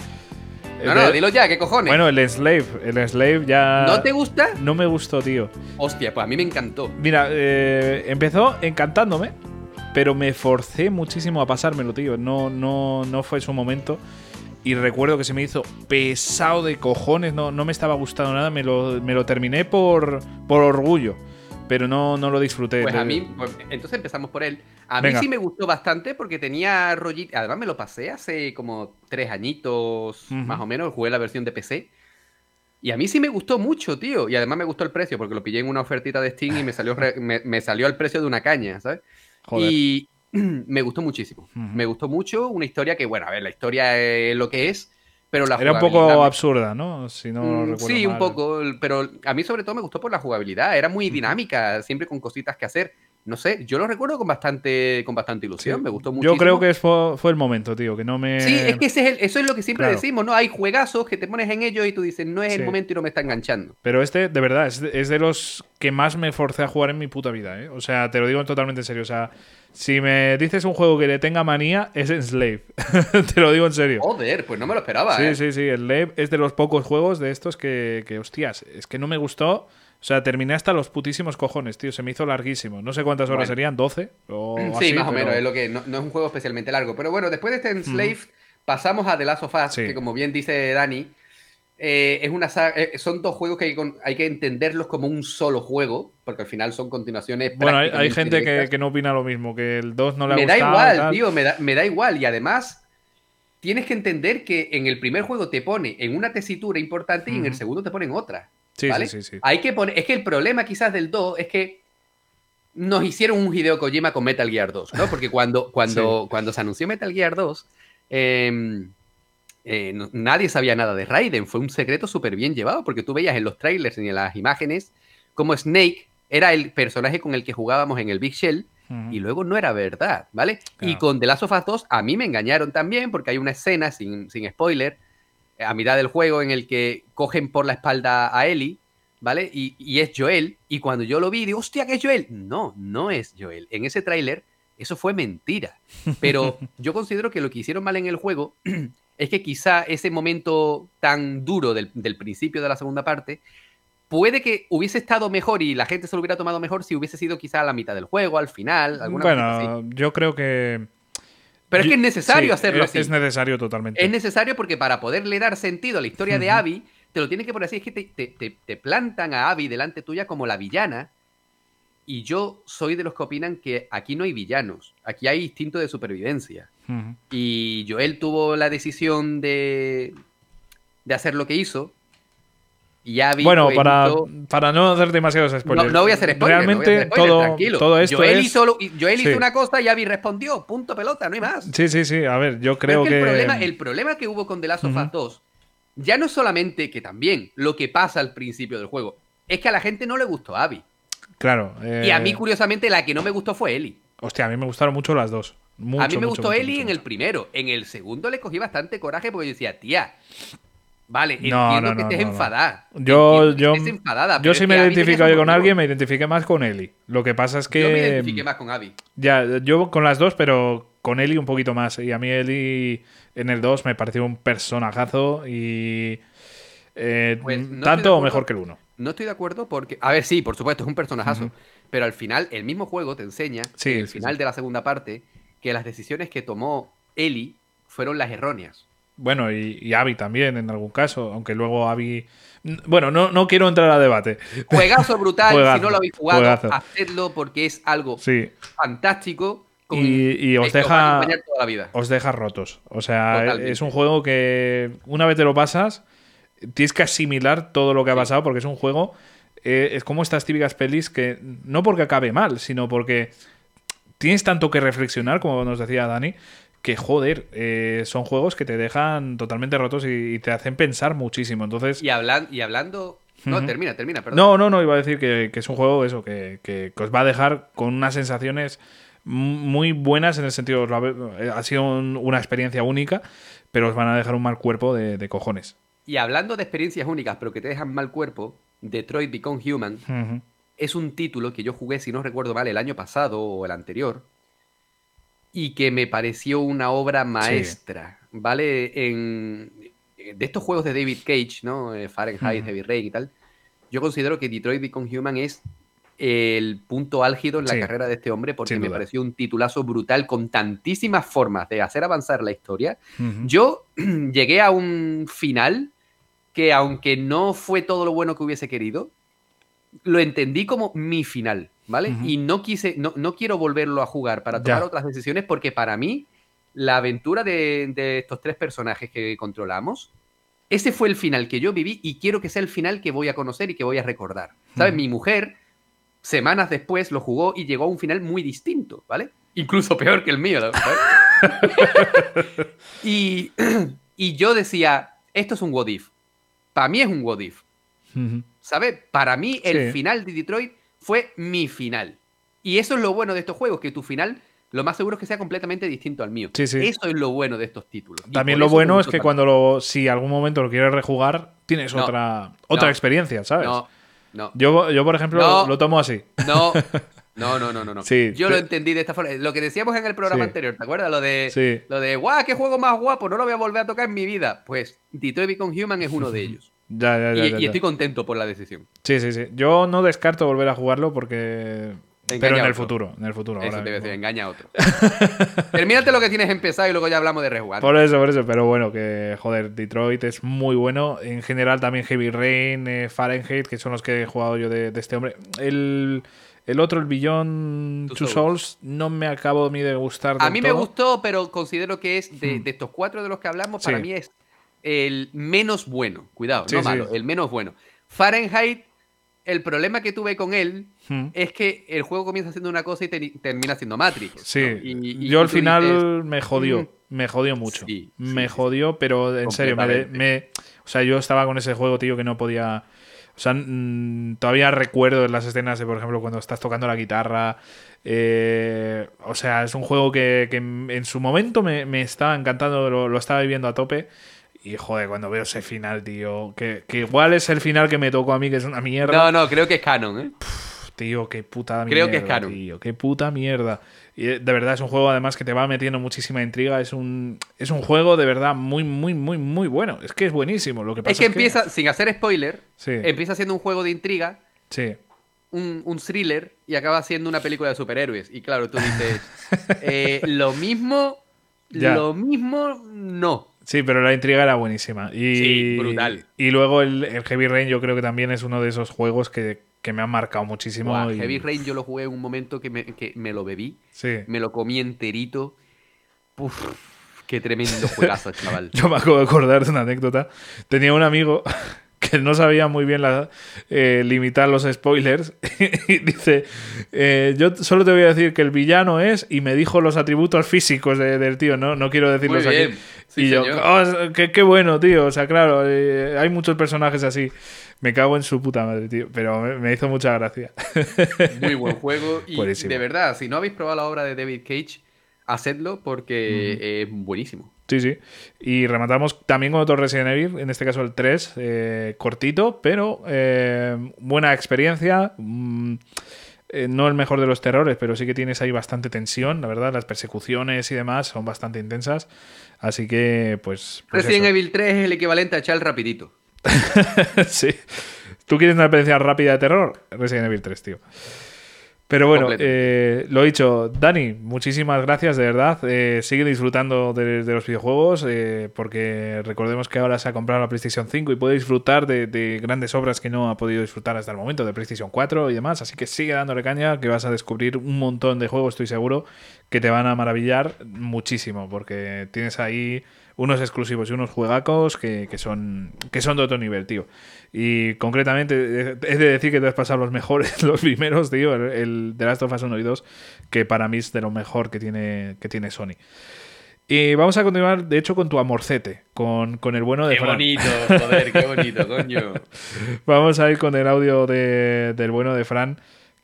No, no, dilo ya, ¿qué cojones? Bueno, el Slave, el Slave ya... ¿No te gusta? No me gustó, tío. Hostia, pues a mí me encantó. Mira, eh, empezó encantándome, pero me forcé muchísimo a pasármelo, tío. No, no, no fue su momento. Y recuerdo que se me hizo pesado de cojones, no, no me estaba gustando nada, me lo, me lo terminé por, por orgullo, pero no, no lo disfruté. Pues a mí, pues, entonces empezamos por él. A Venga. mí sí me gustó bastante porque tenía rollito. Además, me lo pasé hace como tres añitos, Ujú. más o menos. Jugué la versión de PC. Y a mí sí me gustó mucho, tío. Y además me gustó el precio porque lo pillé en una ofertita de Steam y me salió, re- me, me salió al precio de una caña, ¿sabes? Joder. Y (clears throat) me gustó muchísimo. Ujú. Me gustó mucho. Una historia que, bueno, a ver, la historia es lo que es. Pero la Era un poco absurda, ¿no? Si no Mm, recuerdo sí, un mal. poco, pero a mí sobre todo me gustó por la jugabilidad, era muy dinámica, siempre con cositas que hacer. No sé, yo lo recuerdo con bastante, con bastante ilusión, Sí. me gustó mucho. Yo creo que fue, fue el momento, tío, que no me... Sí, es que ese es el- eso es lo que siempre Claro. decimos, ¿no? Hay juegazos que te pones en ellos y tú dices, no es el momento y no me está enganchando. Pero este, de verdad, es de, es de los que más me forcé a jugar en mi puta vida, ¿eh? O sea, te lo digo totalmente en serio. O sea, si me dices un juego que le tenga manía, es Slave. (laughs) te lo digo en serio. Joder, pues no me lo esperaba, Sí, ¿eh? sí, sí. El Slave es de los pocos juegos de estos que, que, hostias, es que no me gustó. O sea, terminé hasta los putísimos cojones, tío. Se me hizo larguísimo. No sé cuántas horas Bueno. serían, 12 o Sí, así, más o pero- menos, es lo que no, no es un juego especialmente largo. Pero bueno, después de este Enslave, pasamos a The Last of Us, Sí. que como bien dice Dani, eh, es una saga- eh, son dos juegos que hay, con- hay que entenderlos como un solo juego, porque al final son continuaciones. Bueno, hay, gente que, no opina lo mismo, que el 2 no le ha me da igual, tal. tío, me da, me da igual. Y además, tienes que entender que en el primer juego te pone en una tesitura importante y en el segundo te pone en otra. Sí, ¿vale? sí, sí, sí. Hay que poner. Es que el problema quizás del 2 es que nos hicieron un Hideo Kojima con Metal Gear 2, ¿no? Porque cuando, (laughs) cuando, cuando se anunció Metal Gear 2, eh, eh, no- nadie sabía nada de Raiden. Fue un secreto súper bien llevado, porque tú veías en los trailers y en las imágenes como Snake era el personaje con el que jugábamos en el Big Shell y luego no era verdad, ¿vale? Y con The Last of Us 2 a mí me engañaron también porque hay una escena, sin, sin spoiler, a mitad del juego en el que cogen por la espalda a Ellie, ¿vale? Y, y es Joel, y cuando yo lo vi, digo, hostia, que es Joel. No, no es Joel. En ese tráiler eso fue mentira. Pero (laughs) yo considero que lo que hicieron mal en el juego (clears throat) es que quizá ese momento tan duro del, del principio de la segunda parte puede que hubiese estado mejor y la gente se lo hubiera tomado mejor si hubiese sido quizá a la mitad del juego, al final, alguna. Bueno, yo creo que. Pero es que es necesario Sí, hacerlo es, así. Es necesario totalmente. Es necesario porque para poderle dar sentido a la historia de. Abby, te lo tienen que poner así. Es que te, te- te- te plantan a Abby delante tuya como la villana. Y yo soy de los que opinan que aquí no hay villanos. Aquí hay instinto de supervivencia. Y Joel tuvo la decisión de, de hacer lo que hizo. Y Abby. Bueno, para, para no hacer demasiados spoilers. no voy a hacer spoilers. no voy a Realmente hacer spoilers, todo, tranquilo. todo esto Joel, es. hizo, Joel hizo Sí. una cosa y Abby respondió. Punto pelota, no hay más. Sí, sí, sí. A ver, yo creo es que, que. El, problema, el problema que hubo con The Last of Us Ujú. 2 ya no es solamente que también lo que pasa al principio del juego, es que a la gente no le gustó Abby. Claro. Y a eh, mí, curiosamente, la que no me gustó fue Ellie. Hostia, a mí me gustaron mucho las dos. Mucho, a mí me mucho, gustó mucho, Ellie en el primero. En el segundo le cogí bastante coraje porque yo decía, tía, vale, No, entiendo no, que no, estés no, enfadada. Yo, que yo, enfadada, yo si me que identifico yo con alguien, me identifiqué más con Ellie. Lo que pasa es que. Yo me identifiqué más con Abby. Ya, yo con las dos, pero con Ellie un poquito más. Y a mí Ellie en el 2 me pareció un personajazo y. eh, Pues, tanto o mejor que el 1. No estoy de acuerdo porque. A ver, sí, por supuesto, es un personajazo. Pero al final, el mismo juego te enseña, Sí, en el sí, final sí. de la segunda parte, que las decisiones que tomó Ellie fueron las erróneas. Bueno, y, y Abby también en algún caso, aunque luego Abby. Bueno, no, no quiero entrar a debate. Juegazo brutal, Juegazo, (laughs) si no lo habéis jugado, juegazo. hacedlo porque es algo Sí, fantástico. con- Y- y os deja- acompañar toda la vida. os deja rotos. O sea, Totalmente. es un juego que una vez te lo pasas, tienes que asimilar todo lo que ha pasado porque es un juego. eh, es como estas típicas pelis que no porque acabe mal, sino porque tienes tanto que reflexionar, como nos decía Dani, que joder, eh, son juegos que te dejan totalmente rotos y, y te hacen pensar muchísimo. Entonces, Y, hablan, y hablando. No, termina, termina, perdón. no, no, no, iba a decir que, que es un juego eso, que, que- que os va a dejar con unas sensaciones muy buenas en el sentido, eh, ha sido un- una experiencia única, pero os van a dejar un mal cuerpo de, de cojones. Y hablando de experiencias únicas, pero que te dejan mal cuerpo, Detroit Become Human es un título que yo jugué, si no recuerdo mal, el año pasado o el anterior, y que me pareció una obra maestra, ¿vale? En, de estos juegos de David Cage, ¿no? Eh, Fahrenheit, Ujú. Heavy Rain y tal, yo considero que Detroit Become Human es el punto álgido en la Sí, carrera de este hombre porque me pareció un titulazo brutal con tantísimas formas de hacer avanzar la historia. Yo (clears throat) llegué a un final que aunque no fue todo lo bueno que hubiese querido, lo entendí como mi final, ¿vale? Y no quise, no, no quiero volverlo a jugar para tomar Ya. otras decisiones porque para mí la aventura de, de estos tres personajes que controlamos, ese fue el final que yo viví y quiero que sea el final que voy a conocer y que voy a recordar. ¿Sabes? Mi mujer, semanas después, lo jugó y llegó a un final muy distinto, ¿vale? Incluso peor que el mío, ¿sabes? (laughs) y, y yo decía, esto es un what if. Para mí es un what if. Ujú. ¿Sabes? Para mí el Sí. final de Detroit fue mi final. Y eso es lo bueno de estos juegos, que tu final lo más seguro es que sea completamente distinto al mío. Sí, sí. Eso es lo bueno de estos títulos. Y También lo bueno es que cuando lo, si algún momento lo quieres rejugar, tienes No, otra, otra no, experiencia, ¿sabes? No, no, Yo, yo, por ejemplo, No. lo tomo así. no. (laughs) No, no, no, no. no. Sí, Yo te- lo entendí de esta forma. Lo que decíamos en el programa anterior, ¿te acuerdas? Lo de, lo de, guau, qué juego más guapo, no lo voy a volver a tocar en mi vida. Pues Detroit Become Human es uno de (laughs) ellos. Ya, ya, ya, y, estoy contento por la decisión. Sí, sí, sí. Yo no descarto volver a jugarlo porque. Engaña Pero en a el futuro. En el futuro. Eso ahora te voy a decir, engaña a otro. (laughs) Termínate lo que tienes empezado y luego ya hablamos de rejugar. Por eso, por eso. Pero bueno, que joder, Detroit es muy bueno. En general también Heavy Rain, eh, Fahrenheit, que son los que he jugado yo de, de este hombre. El, el otro, el Beyond Two Souls. Souls, no me acabo ni de gustar. A mí me gustó, pero considero que es de, Hmm. de estos cuatro de los que hablamos, Sí. para mí es el menos bueno. Cuidado, Sí, no sí. malo, el menos bueno. Fahrenheit, el problema que tuve con él Hmm. es que el juego comienza siendo una cosa y te- termina siendo Matrix. Sí, ¿no? Y- y- yo y al final dices, me jodió, "Mm". me jodió mucho. Sí, me jodió, pero en serio, me, o sea, yo estaba con ese juego, tío, que no podía... O sea, todavía recuerdo en las escenas de, por ejemplo, cuando estás tocando la guitarra. eh, o sea, es un juego que, que en su momento me, me estaba encantando, lo, lo estaba viviendo a tope. Y joder, cuando veo ese final, tío, que, que igual es el final que me tocó a mí, que es una mierda. No, no, creo que es canon, ¿eh? Tío, qué puta mierda. Creo que es canon. Tío, qué puta mierda. Y eh, de verdad es un juego además que te va metiendo muchísima intriga. Es un, es un juego de verdad muy, muy, muy, muy bueno. Es que es buenísimo. Lo que pasa Es que empieza, sin hacer spoiler, Sí. empieza siendo un juego de intriga, Sí. un, un thriller y acaba siendo una película de superhéroes. Y claro, tú dices, (laughs) eh, lo mismo, Ya. lo mismo, no. Sí, pero la intriga era buenísima. Y, Sí, brutal. Y luego el, el Heavy Rain yo creo que también es uno de esos juegos que, que me han marcado muchísimo. Buah, y- Heavy Rain yo lo jugué en un momento que me, que me lo bebí, Sí. me lo comí enterito. Uf, qué tremendo juegazo, (laughs) chaval. Yo me acabo de acordar de una anécdota. Tenía un amigo que no sabía muy bien la, eh, limitar los spoilers (laughs) y dice, eh, yo solo te voy a decir que el villano es y me dijo los atributos físicos de- del tío, no, no quiero decirlos Muy aquí. bien. Sí, y yo. "Oh, qué, qué bueno, tío. O sea, claro, eh, hay muchos personajes así. Me cago en su puta madre, tío. Pero me, me hizo mucha gracia. (laughs) Muy buen juego. Y Buenísimo. de verdad, si no habéis probado la obra de David Cage, hacedlo porque es buenísimo. Sí, sí. Y rematamos también con otro Resident Evil, en este caso el 3, eh, cortito, pero eh, buena experiencia. mm, eh, no el mejor de los terrores, pero sí que tienes ahí bastante tensión, la verdad. Las persecuciones y demás son bastante intensas. Así que, pues. pues Resident eso. Evil 3 es el equivalente a echar rapidito. (laughs) sí. ¿Tú quieres una experiencia rápida de terror? Resident Evil 3, tío. Pero bueno, eh, lo dicho, Dani, muchísimas gracias, de verdad. Eh, sigue disfrutando de, de los videojuegos, eh, porque recordemos que ahora se ha comprado la PlayStation 5 y puede disfrutar de, de grandes obras que no ha podido disfrutar hasta el momento, de PlayStation 4 y demás. Así que sigue dándole caña, que vas a descubrir un montón de juegos, estoy seguro, que te van a maravillar muchísimo, porque tienes ahí unos exclusivos y unos juegacos que, que son, que son de otro nivel, tío. Y concretamente, eh, he de decir que te has pasado los mejores, (laughs) los primeros, tío, el, el The Last of Us 1 y 2, que para mí es de lo mejor que tiene, que tiene Sony. Y vamos a continuar, de hecho, con tu amorcete, con, con el bueno de Qué Fran. bonito, (laughs) joder, qué bonito, coño. Vamos a ir con el audio de- del bueno de Fran,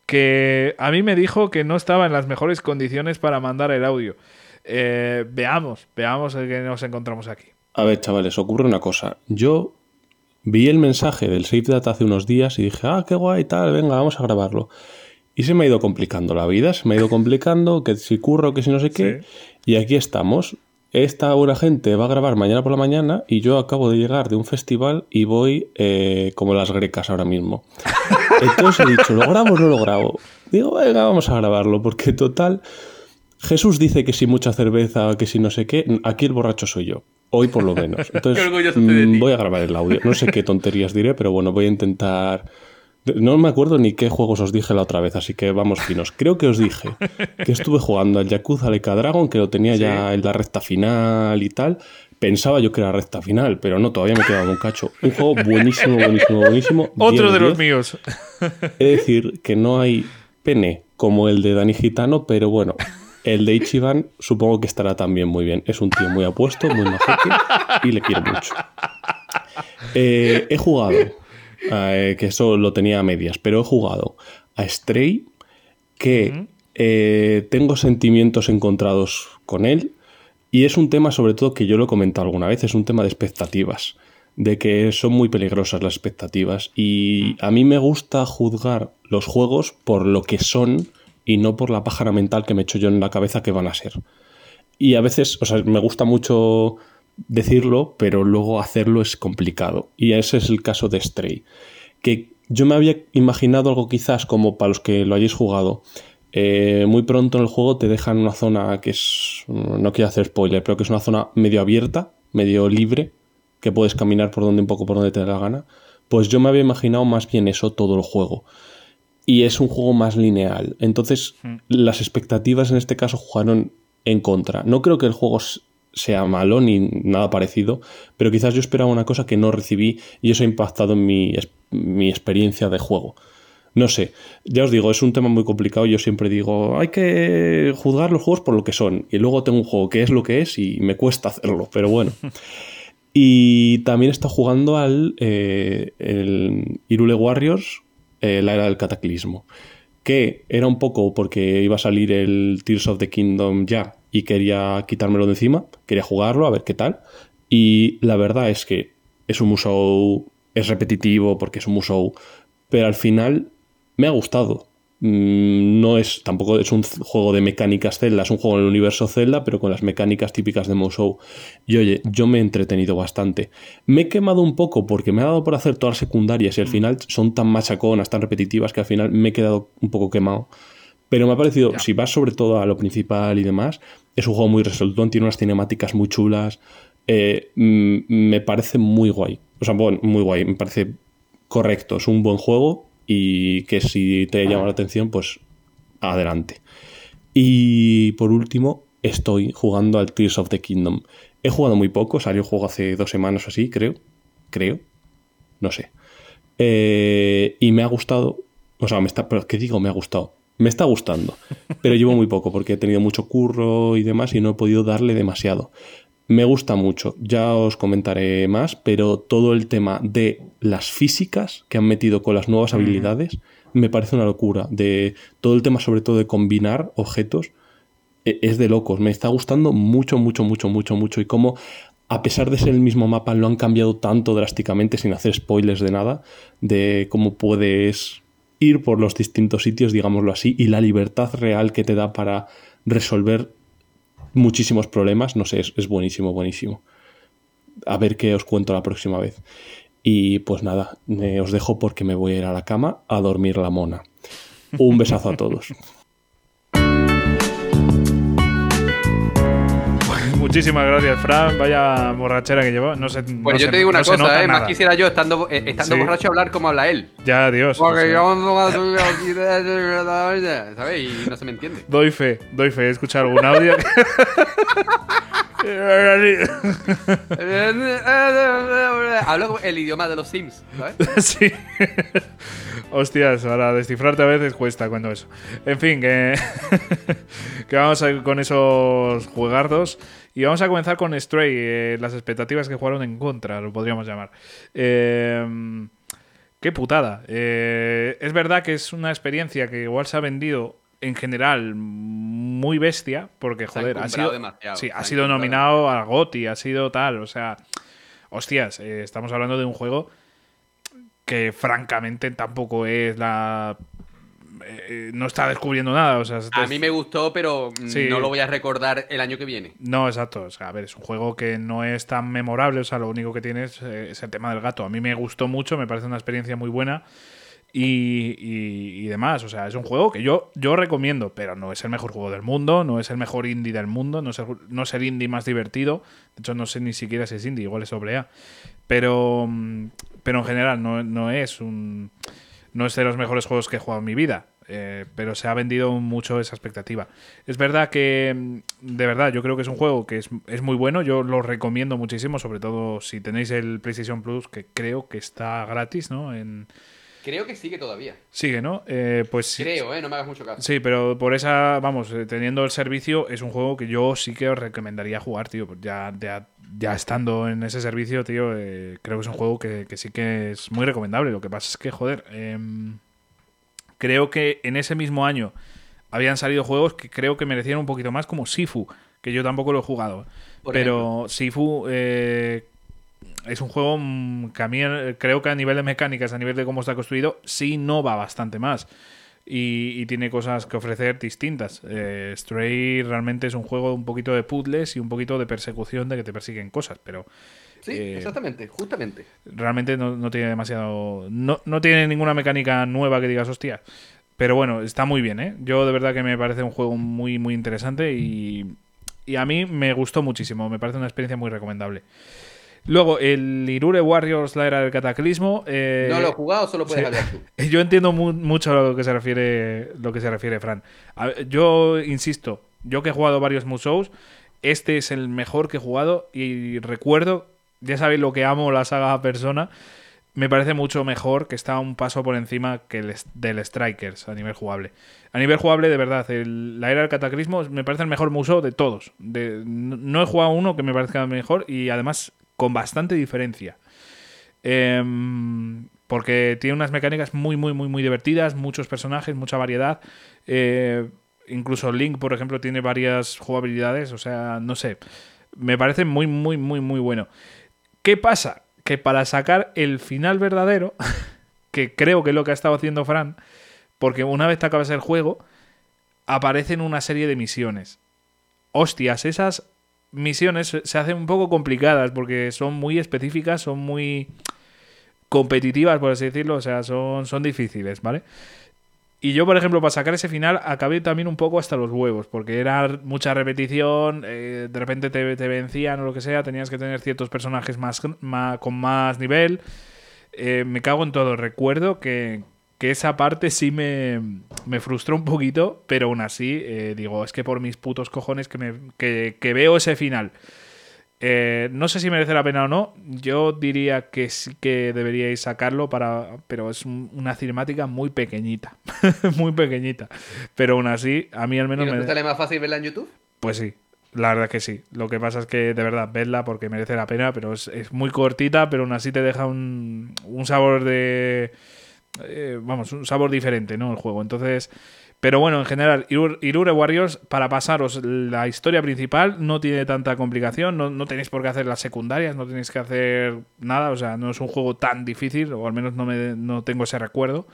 que a mí me dijo que no estaba en las mejores condiciones para mandar el audio. Eh, veamos, veamos el que nos encontramos aquí. A ver, chavales, ocurre una cosa. Yo vi el mensaje del Save Data hace unos días y dije, ah, qué guay, tal, venga, vamos a grabarlo. Y se me ha ido complicando la vida, se me ha ido complicando, que si curro, que si no sé qué. Y aquí estamos. esta buena gente va a grabar mañana por la mañana y yo acabo de llegar de un festival y voy eh, como las grecas ahora mismo. (laughs) Entonces he dicho, ¿lo grabo o no lo grabo? Digo, venga, vamos a grabarlo, porque total, Jesús dice que si mucha cerveza, que si no sé qué, aquí el borracho soy yo. Hoy por lo menos. (laughs) Entonces mm, voy a grabar el audio. No sé qué tonterías diré, pero bueno, voy a intentar... No me acuerdo ni qué juegos os dije la otra vez, así que vamos finos. Creo que os dije que estuve jugando al Yakuza Like a Dragon, que lo tenía ya en la recta final y tal. Pensaba yo que era recta final, pero no, todavía me quedaba un cacho. Un juego buenísimo, buenísimo, buenísimo. (laughs) Otro 10 de los 10. míos. De decir que no hay pene como el de Dani Gitano, pero bueno, el de Ichiban supongo que estará también muy bien. Es un tío muy apuesto, muy majete y le quiero mucho. Eh, he jugado, eh, que eso lo tenía a medias, pero he jugado a Stray, que eh, tengo sentimientos encontrados con él. Y es un tema, sobre todo, que yo lo he comentado alguna vez, es un tema de expectativas. De que son muy peligrosas las expectativas. Y a mí me gusta juzgar los juegos por lo que son y no por la pájara mental que me echo yo en la cabeza que van a ser. Y a veces, o sea, me gusta mucho decirlo, pero luego hacerlo es complicado. Y ese es el caso de Stray. Que yo me había imaginado algo quizás como para los que lo hayáis jugado. eh, muy pronto en el juego te dejan una zona que es. No quiero hacer spoiler, pero que es una zona medio abierta, medio libre, que puedes caminar por donde un poco por donde te dé la gana. Pues yo me había imaginado más bien eso todo el juego y es un juego más lineal. Entonces, las expectativas en este caso jugaron en contra. No creo que el juego sea malo ni nada parecido, pero quizás yo esperaba una cosa que no recibí y eso ha impactado en mi, mi experiencia de juego. No sé, ya os digo, es un tema muy complicado. Yo siempre digo, hay que juzgar los juegos por lo que son. Y luego tengo un juego que es lo que es y me cuesta hacerlo, pero bueno. (laughs) Y también está jugando al eh, el Irule Warriors, eh, la era del cataclismo. Que era un poco porque iba a salir el Tears of the Kingdom ya y quería quitármelo de encima, quería jugarlo, a ver qué tal. Y la verdad es que es un Musou, es repetitivo porque es un Musou, pero al final me ha gustado. Mm, No es tampoco es un juego de mecánicas Zelda, es un juego en el universo Zelda, pero con las mecánicas típicas de Musou. Y oye, yo me he entretenido bastante. Me he quemado un poco porque me ha dado por hacer todas las secundarias y al final son tan machaconas, tan repetitivas que al final me he quedado un poco quemado. Pero me ha parecido, si vas sobre todo a lo principal y demás, es un juego muy resolutón, tiene unas cinemáticas muy chulas. eh, mm, me parece muy guay. O sea, bueno, muy guay, me parece correcto, es un buen juego y que si te llama la atención, pues adelante. Y por último, estoy jugando al Tears of the Kingdom. He jugado muy poco, salió el juego hace dos semanas o así, creo. Creo. No sé. Eh, y me ha gustado. O sea, me está. Pero ¿qué digo? Me ha gustado. Me está gustando. Pero llevo muy poco porque he tenido mucho curro y demás y no he podido darle demasiado. Me gusta mucho, ya os comentaré más, pero todo el tema de las físicas que han metido con las nuevas habilidades me parece una locura. De todo el tema, sobre todo de combinar objetos, e- es de locos. Me está gustando mucho, mucho, mucho, mucho, mucho. Y cómo, a pesar de ser el mismo mapa, lo han cambiado tanto drásticamente sin hacer spoilers de nada, de cómo puedes ir por los distintos sitios, digámoslo así, y la libertad real que te da para resolver muchísimos problemas. No sé, es, es buenísimo, buenísimo. A ver qué os cuento la próxima vez. Y pues nada, eh, os dejo porque me voy a ir a la cama a dormir la mona. Un besazo a todos. (laughs) Muchísimas gracias, Fran. Vaya borrachera que lleva. No sé. Pues no yo se- te digo una no cosa, ¿eh? Más quisiera yo estando, eh, estando Sí. borracho hablar como habla él. Ya, Dios. Porque yo (laughs) ¿sabes? Y no se me entiende. Doy fe, doy fe. He escuchado algún audio. (laughs) Hablo el idioma de los Sims, ¿sabes? (laughs) sí. Hostias, para descifrarte a veces cuesta cuando eso. En fin, que, que vamos a ir con esos juegardos. Y vamos a comenzar con Stray, eh, las expectativas que jugaron en contra, lo podríamos llamar. Eh, qué putada. Eh, es verdad que es una experiencia que igual se ha vendido en general muy bestia, porque Se joder, ha sido, sí, ha sido nominado a GOTY, ha sido tal, o sea, hostias, eh, estamos hablando de un juego que francamente tampoco es la eh, no está descubriendo nada. O sea, A mí me gustó, pero mm, Sí. no lo voy a recordar el año que viene. No, exacto. O sea, a ver, es un juego que no es tan memorable. O sea, lo único que tiene es, eh, es el tema del gato. A mí me gustó mucho, me parece una experiencia muy buena. Y, y- y demás. O sea, es un juego que yo, yo recomiendo, pero no es el mejor juego del mundo, no es el mejor indie del mundo, no es el, no es el indie más divertido. De hecho, no sé ni siquiera si es indie, igual es sobre A. Pero, mm, pero en general no, no es un. No es de los mejores juegos que he jugado en mi vida. Eh, pero se ha vendido mucho esa expectativa. Es verdad que, mm, de verdad, yo creo que es un juego que es, es muy bueno. Yo lo recomiendo muchísimo, sobre todo si tenéis el PlayStation Plus, que creo que está gratis, ¿no? En, Creo que sigue todavía. sigue, ¿no? Eh, pues Creo, ¿eh? No me hagas mucho caso. Sí, pero por esa, vamos, eh, teniendo el servicio, es un juego que yo sí que os recomendaría jugar, tío. pues Ya, ya, ya estando en ese servicio, tío, eh, creo que es un juego que, que sí que es muy recomendable. Lo que pasa es que, joder, em, creo que en ese mismo año habían salido juegos que creo que merecían un poquito más, como Sifu, que yo tampoco lo he jugado. Por pero Sifu eh, es un juego mm, que a mí eh, creo que a nivel de mecánicas, a nivel de cómo está construido, sí no va bastante más. Y, y tiene cosas que ofrecer distintas. Eh, Stray realmente es un juego un poquito de puzzles y un poquito de persecución de que te persiguen cosas, pero Sí, eh, exactamente, justamente. realmente no, no tiene demasiado. No, no tiene ninguna mecánica nueva que digas, hostia. Pero bueno, está muy bien, ¿eh? Yo de verdad que me parece un juego muy, muy interesante y, y a mí me gustó muchísimo. Me parece una experiencia muy recomendable. Luego, el Irure Warriors, la era del cataclismo. eh, no lo he jugado, solo puedes sí. hablar tú. (laughs) Yo entiendo mu- mucho a lo que se refiere, lo que se refiere Fran. A yo insisto, yo que he jugado varios Musous, este es el mejor que he jugado y recuerdo, ya sabéis lo que amo la saga Persona, me parece mucho mejor, que está un paso por encima que el del Strikers a nivel jugable. A nivel jugable, de verdad, la era del cataclismo me parece el mejor Musou de todos. No he jugado uno que me parezca mejor y además con bastante diferencia. Em, porque tiene unas mecánicas muy, muy, muy, muy divertidas, muchos personajes, mucha variedad. Eh, incluso Link, por ejemplo, tiene varias jugabilidades. O sea, no sé. Me parece muy, muy, muy, muy bueno. ¿Qué pasa? Que para sacar el final verdadero, (laughs) que creo que es lo que ha estado haciendo Fran, porque una vez te acabas el juego, aparecen una serie de misiones. Hostias, esas misiones se- hacen un poco complicadas porque son muy específicas, son muy competitivas, por así decirlo, o sea, son, son difíciles, ¿vale? Y yo, por ejemplo, para sacar ese final, acabé también un poco hasta los huevos, porque era mucha repetición, eh, de repente te, te vencían o lo que sea, tenías que tener ciertos personajes más, con más nivel. Eh, me cago en todo. Recuerdo que, que esa parte sí me, me frustró un poquito, pero aún así, eh, digo, es que por mis putos cojones que, me, que, que veo ese final. Eh, no sé si merece la pena o no. Yo diría que sí que deberíais sacarlo para. Pero es un- una cinemática muy pequeñita. (laughs) muy pequeñita. Pero aún así, a mí al ¿Y menos no me. te sale más fácil verla en YouTube? Pues sí, la verdad que sí. Lo que pasa es que de verdad, vedla porque merece la pena, pero es, es muy cortita, pero aún así te deja un, un sabor de. eh, vamos, un sabor diferente, ¿no? El juego. Entonces. Pero bueno, en general, Irur- Irure Warriors, para pasaros la historia principal, no tiene tanta complicación, no, no tenéis por qué hacer las secundarias, no tenéis que hacer nada, o sea, no es un juego tan difícil, o al menos no, me, no tengo ese recuerdo.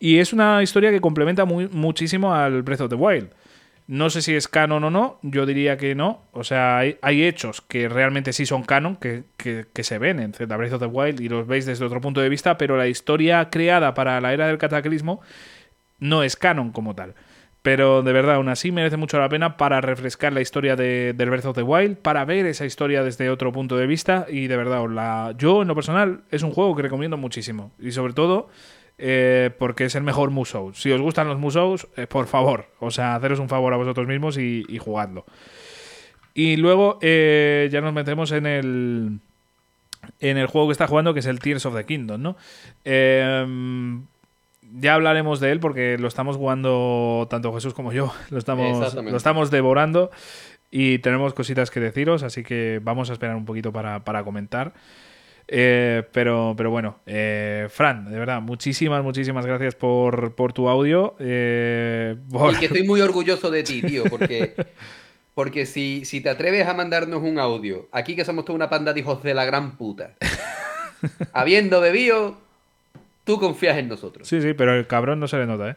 Y es una historia que complementa muy, muchísimo al Breath of the Wild. No sé si es canon o no, yo diría que no. O sea, hay, hechos que realmente sí son canon, que, que- que se ven en Zelda Breath of the Wild y los veis desde otro punto de vista, pero la historia creada para la era del cataclismo no es canon como tal. Pero de verdad, aún así merece mucho la pena para refrescar la historia de, del Breath of the Wild, para ver esa historia desde otro punto de vista. Y de verdad, la, yo en lo personal es un juego que recomiendo muchísimo. Y sobre todo eh, porque es el mejor Musou. Si os gustan los Musous, eh, por favor, o sea, haceros un favor a vosotros mismos y, y jugadlo. Y luego eh, ya nos metemos en el en el juego que está jugando, que es el Tears of the Kingdom, ¿no? Eh, ya hablaremos de él porque lo estamos jugando tanto Jesús como yo. (laughs) Lo estamos, lo estamos devorando y tenemos cositas que deciros, así que vamos a esperar un poquito para, para comentar. Eh, pero, pero bueno, eh, Fran, de verdad, muchísimas, muchísimas gracias por, por tu audio. eh, (laughs) por- Y que estoy muy orgulloso de ti, tío, porque, (laughs) porque si, si te atreves a mandarnos un audio, aquí que somos toda una panda de hijos de la gran puta, habiendo bebido, tú confías en nosotros. Sí, sí, pero el cabrón no se le nota, ¿eh?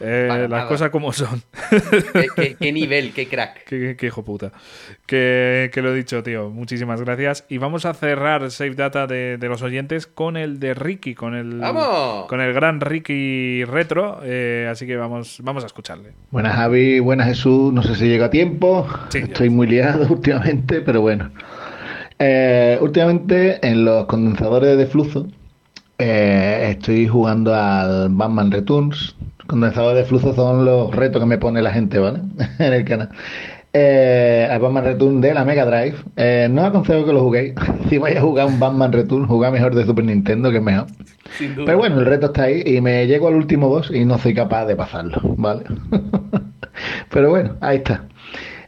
Eh, las nada. cosas como son. (laughs) ¿Qué, qué- qué nivel, qué crack. Qué, qué hijo puta. Que, que lo he dicho, tío. Muchísimas gracias. Y vamos a cerrar Save Data de, de los oyentes con el de Ricky, con el, ¡Vamos! con el gran Ricky Retro. eh, así que vamos, vamos a escucharle. Buenas Javi, buenas Jesús, no sé si llega a tiempo, Sí, estoy muy liado (laughs) últimamente, pero bueno. Eh, últimamente en los condensadores de flujo eh, estoy jugando al Batman Returns. Condensadores de flujo son los retos que me pone la gente, ¿vale? (laughs) en el canal. Eh, al Batman Return de la Mega Drive. Eh, no aconsejo que lo juguéis. (laughs) si vais a jugar un Batman Return, jugad mejor de Super Nintendo, que es mejor. Sin duda. Pero bueno, el reto está ahí y me llego al último boss y no soy capaz de pasarlo, ¿vale? (laughs) Pero bueno, ahí está.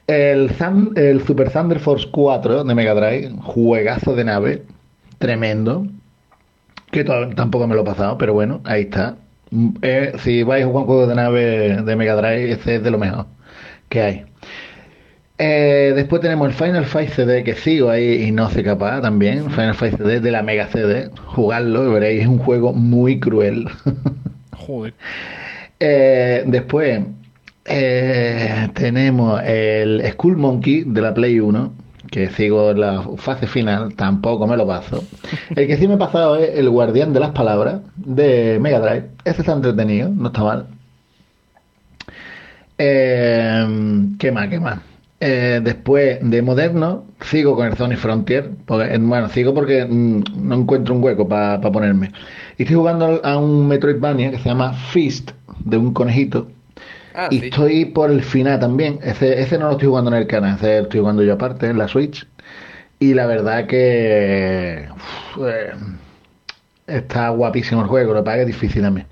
El Super Thunder Force 4 de Mega Drive, juegazo de nave, tremendo, que tampoco me lo he pasado, pero bueno, ahí está. Mm, eh, si vais a jugar un juego de nave de Mega Drive, ese es de lo mejor que hay. Eh, después tenemos el Final Fight CD que sigo ahí y no soy capaz también. Final Fight CD de la Mega CD. Jugarlo y veréis, es un juego muy cruel. (laughs) Joder. Eh, después eh, tenemos el Skull Monkey de la Play 1, que sigo la fase final, tampoco me lo paso. El que sí me he pasado es el Guardián de las Palabras de Mega Drive. Ese está entretenido, no está mal. Eh, ¿Qué más? ¿Qué más? Eh, después de moderno, sigo con el Sonic Frontier. Bueno, sigo porque mm, no encuentro un hueco para ponerme. Y estoy jugando a un Metroidvania que se llama Fist, de un conejito. Ah, y sí. estoy por el final también. Ese, ese no lo estoy jugando en el canal, ese lo estoy jugando yo aparte en la Switch. Y la verdad que uf, eh, está guapísimo el juego, lo que pasa es difícil también.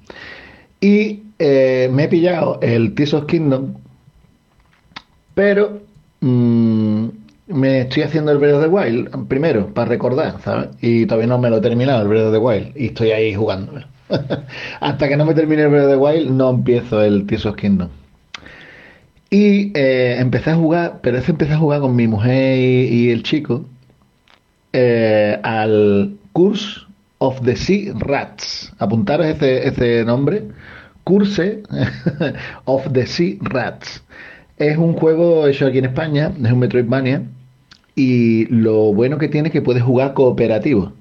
Y eh, me he pillado el Tears of Kingdom, pero mm, me estoy haciendo el Breath of the Wild primero, para recordar, ¿sabes? Y todavía no me lo he terminado el Breath of the Wild, y estoy ahí jugándolo. (laughs) Hasta que no me termine el Breath of the Wild, no empiezo el Tears of Kingdom. Y eh, empecé a jugar, pero ese empecé a jugar con mi mujer y, el chico eh, al Curse of the Sea Rats. Apuntaros ese, ese nombre. Curse (laughs) of the Sea Rats. Es un juego hecho aquí en España, es un Metroidvania. Y lo bueno que tiene es que puedes jugar cooperativo.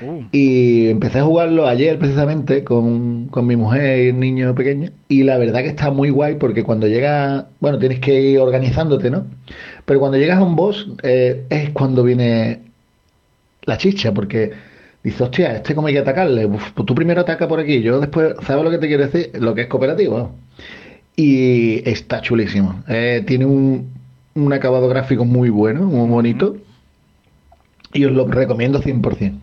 Uh, Y empecé a jugarlo ayer precisamente con, con mi mujer y el niño pequeño. Y la verdad que está muy guay porque cuando llega, bueno, tienes que ir organizándote, ¿no? Pero cuando llegas a un boss eh, es cuando viene la chicha, porque dices, hostia, este cómo hay que atacarle. Uf, pues tú primero ataca por aquí, yo después, ¿sabes lo que te quiero decir? Lo que es cooperativo. Y está chulísimo. Eh, tiene un, un acabado gráfico muy bueno, muy bonito. Y os lo recomiendo 100%.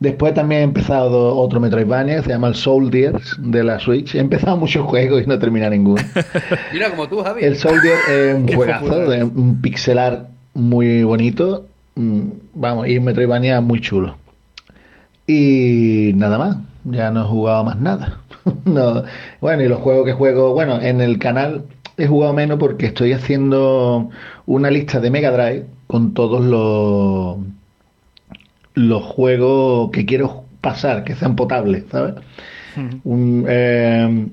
Después también he empezado otro Metroidvania se llama el Soldiers de la Switch. He empezado muchos (laughs) juegos y no he terminado ninguno. (laughs) Mira como tú, Javi. El Soldier es un (laughs) juegazo, un pixelar muy bonito. mm, Vamos, y un Metroidvania muy chulo. Y nada más, ya no he jugado más nada. No, Bueno, y los juegos que juego, bueno, en el canal he jugado menos porque estoy haciendo una lista de Mega Drive con todos los los juegos que quiero pasar, que sean potables, ¿sabes? Un, eh,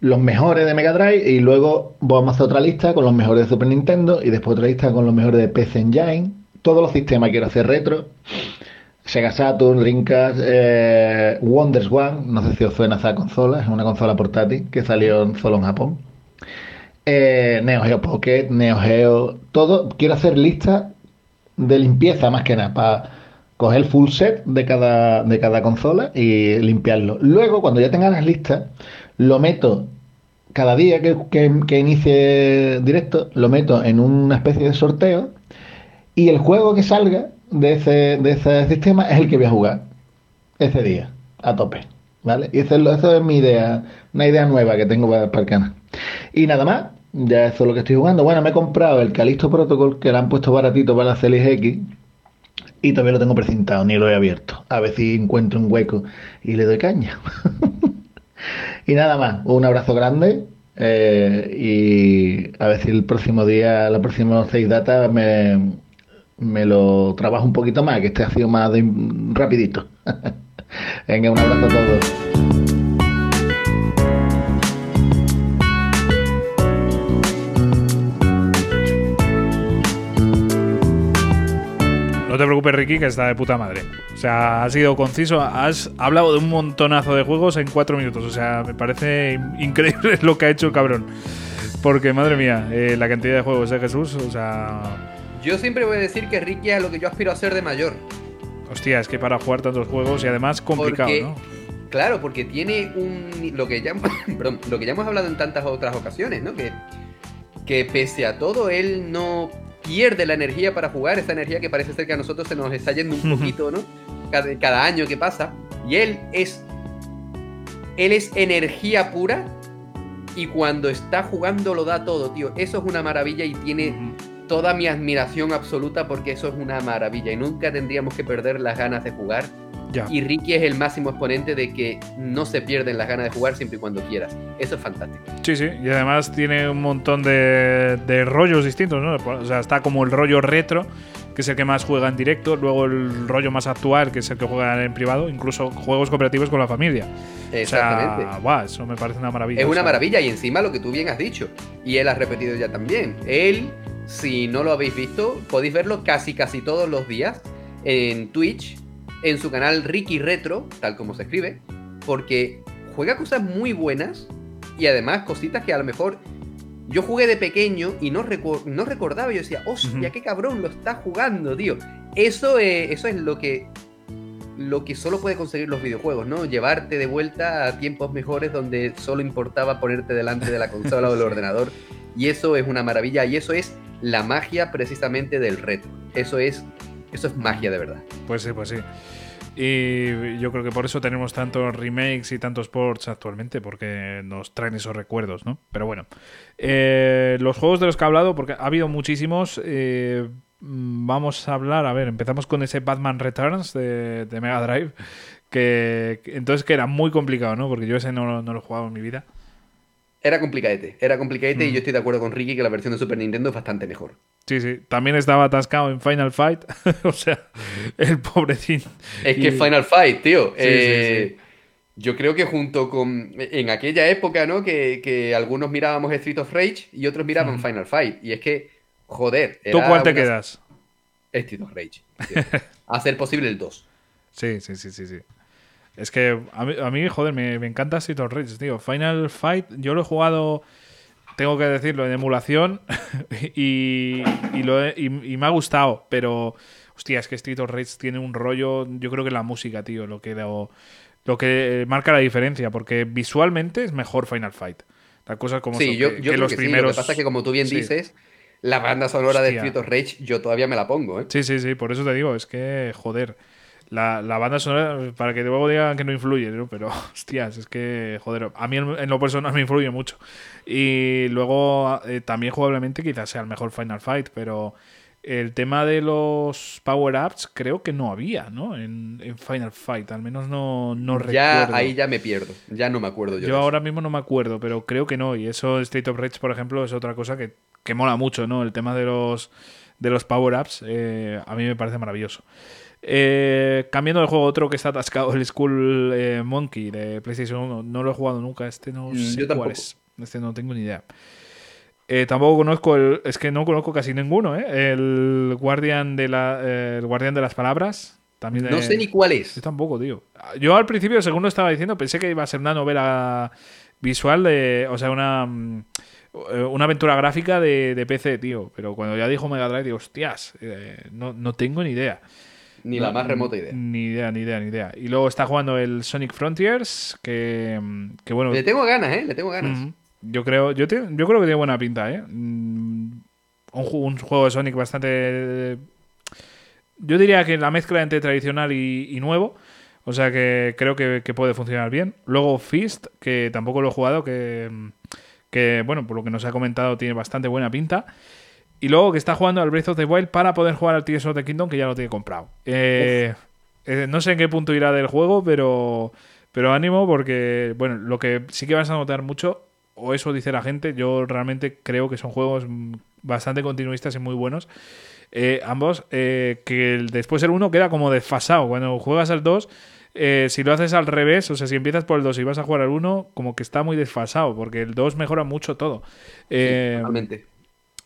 los mejores de Mega Drive y luego vamos a hacer otra lista con los mejores de Super Nintendo y después otra lista con los mejores de PC Engine. Todos los sistemas quiero hacer retro. Sega Saturn, Dreamcast, eh, Wonders One, no sé si os suena esa consola, es una consola portátil que salió solo en Japón. Eh, Neo Geo Pocket, Neo Geo, todo. Quiero hacer listas de limpieza más que nada, para coger el full set de cada, de cada consola y limpiarlo. Luego, cuando ya tenga las listas, lo meto cada día que, que, inicie directo, lo meto en una especie de sorteo y el juego que salga de ese, de ese sistema es el que voy a jugar ese día, a tope. ¿Vale? Y eso es, eso es mi idea, una idea nueva que tengo para, el canal. Y nada más, ya eso es lo que estoy jugando. Bueno, me he comprado el Calisto Protocol que le han puesto baratito para la Celis X y todavía lo tengo precintado, ni lo he abierto. A ver si encuentro un hueco y le doy caña. (laughs) y nada más, un abrazo grande eh, y a ver si el próximo día, los próximos seis datas me, me lo trabajo un poquito más, que este ha sido más de, rapidito. (laughs) Venga, un abrazo a todos. No te preocupes, Ricky, que está de puta madre. O sea, has sido conciso, has hablado de un montonazo de juegos en cuatro minutos. O sea, me parece (laughs) increíble lo que ha hecho el cabrón. Porque, madre mía, eh, la cantidad de juegos de Jesús, o sea. Yo siempre voy a decir que Ricky es lo que yo aspiro a ser de mayor. Hostia, es que para jugar tantos juegos y además complicado, Porque- ¿no? Claro, porque tiene un. Lo que, ya, (coughs) perdón, lo que ya hemos hablado en tantas otras ocasiones, ¿no? Que, que pese a todo, él no pierde la energía para jugar, esa energía que parece ser que a nosotros se nos está yendo un poquito, ¿no? Cada, cada año que pasa. Y él es. Él es energía pura. Y cuando está jugando lo da todo, tío. Eso es una maravilla y tiene toda mi admiración absoluta porque eso es una maravilla. Y nunca tendríamos que perder las ganas de jugar. Ya. Y Ricky es el máximo exponente de que no se pierden las ganas de jugar siempre y cuando quieras. Eso es fantástico. Sí, sí, y además tiene un montón de, de rollos distintos, ¿no? O sea, está como el rollo retro, que es el que más juega en directo, luego el rollo más actual, que es el que juega en privado, incluso juegos cooperativos con la familia. Exactamente. O sea, guau, eso me parece una maravilla. es o una sea, maravilla y encima lo que tú bien has dicho. Y él ha repetido ya también. Él, si no lo habéis visto, podéis verlo casi casi todos los días en Twitch, en su canal Ricky Retro, tal como se escribe, porque juega cosas muy buenas y además cositas que a lo mejor yo jugué de pequeño y no, recu- no recordaba. Yo decía, hostia, Ujú. qué cabrón lo está jugando, tío. Eso, eh, eso es lo que lo que solo puede conseguir los videojuegos, ¿no? Llevarte de vuelta a tiempos mejores donde solo importaba ponerte delante de la consola o del (laughs) ordenador. Y eso es una maravilla y eso es la magia precisamente del retro. Eso es eso es magia de verdad. Pues sí, pues sí. Y yo creo que por eso tenemos tantos remakes y tantos ports actualmente, porque nos traen esos recuerdos, ¿no? Pero bueno, Eh, los juegos de los que he hablado, porque ha habido muchísimos, eh, mm, vamos a hablar, a ver, empezamos con ese Batman Returns de, de Mega Drive, que entonces que era muy complicado, ¿no? Porque yo ese no, no lo he jugado en mi vida. Era complicadete, era complicadete y Mm. yo estoy de acuerdo con Ricky que la versión de Super Nintendo es bastante mejor. Sí, sí. También estaba atascado en Final Fight. (laughs) o sea, el pobrecín. Es que Y- Final Fight, tío. sí, eh, Yo creo que junto con. En aquella época, ¿no? Que, que algunos mirábamos Street of Rage y otros miraban Ujú. Final Fight. Y es que, joder. ¿Tú cuál te una- quedas? Street of Rage. ser (laughs) posible el 2. Sí, sí, sí, sí, sí. Es que a mí, a mí, joder, me, me encanta Street of Rage, tío. Final Fight, yo lo he jugado, tengo que decirlo, en emulación (laughs) y, y, lo he- y- y me ha gustado, pero, hostia, es que Street of Rage tiene un rollo, yo creo que la música, tío, lo que, lo, lo que marca la diferencia, porque visualmente es mejor Final Fight. La cosa es como Sí, son, yo, que, yo que creo los que sí. primeros... Lo que pasa es que, como tú bien Sí. dices, la banda sonora de. Street of Rage, yo todavía me la pongo, ¿eh? Sí, sí, sí, por eso te digo, es que, joder, la, la banda sonora, para que luego digan que no influye, ¿no? Pero, (laughs) hostias, es que, joder, a mí en lo personal me influye mucho. Y luego, eh, también jugablemente quizás sea el mejor Final Fight, pero el tema de los power-ups creo que no había, ¿no? En, en Final Fight, al menos no, no ya recuerdo. ahí ya me pierdo. Ya no me acuerdo yo. Yo ahora mismo no me acuerdo, pero creo que no. Y eso, State of Rage, por ejemplo, es otra cosa que, que mola mucho, ¿no? El tema de los, de los power-ups, eh, a mí me parece maravilloso. Eh, cambiando de juego, otro que está atascado, el Skull eh, Monkey de PlayStation 1. No lo he jugado nunca, este no Mm, sé cuál es. Este no tengo ni idea. Eh, tampoco conozco el. Es que no conozco casi ninguno, ¿eh? El Guardian de, la, el guardián de las Palabras. También No sé ni cuál es. yo tampoco, tío. Yo al principio, según lo estaba diciendo, pensé que iba a ser una novela visual de. O sea, una. mm, Una aventura gráfica de, de PC, tío. Pero cuando ya dijo Mega Drive, digo, hostias, no, no tengo ni idea. Ni la más remota idea. Ni idea, ni idea, ni idea. Y luego está jugando el Sonic Frontiers, que, que bueno. Le tengo ganas, ¿eh? Le tengo ganas. Yo creo, yo, te- yo creo que tiene buena pinta, ¿eh? Mm, Un, ju- un juego de Sonic bastante. Yo diría que la mezcla entre tradicional y, y nuevo. O sea que creo que, que puede funcionar bien. Luego Fist, que tampoco lo he jugado, que, que, bueno, por lo que nos ha comentado, tiene bastante buena pinta. Y luego que está jugando al Breath of the Wild para poder jugar al Tears of the Kingdom, que ya lo tiene comprado. Eh, eh, no sé en qué punto irá del juego, pero, pero ánimo porque, bueno, lo que sí que vas a notar mucho, o eso dice la gente, yo realmente creo que son juegos bastante continuistas y muy buenos. Eh, ambos, eh, que el- después el 1 queda como desfasado. Cuando juegas al 2, eh, si lo haces al revés, o sea, si empiezas por el 2 y vas a jugar al 1, como que está muy desfasado, porque el 2 mejora mucho todo. Sí, Eh, totalmente.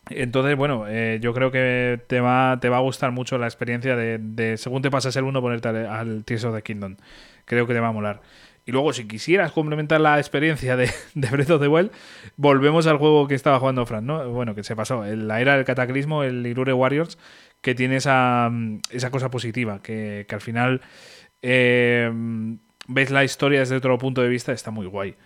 Entonces, bueno, eh, yo creo que te va, te va a gustar mucho la experiencia de, de según te pasas el uno, ponerte al, al Tears of the Kingdom. Creo que te va a molar. Y luego, si quisieras complementar la experiencia de, (laughs) de Breath of the Wild, volvemos al juego que estaba jugando Fran, ¿no? Bueno, que se pasó. La era del cataclismo, el Irure Warriors, que tiene esa, esa cosa positiva, que, que al final eh, ves la historia desde otro punto de vista, está muy guay.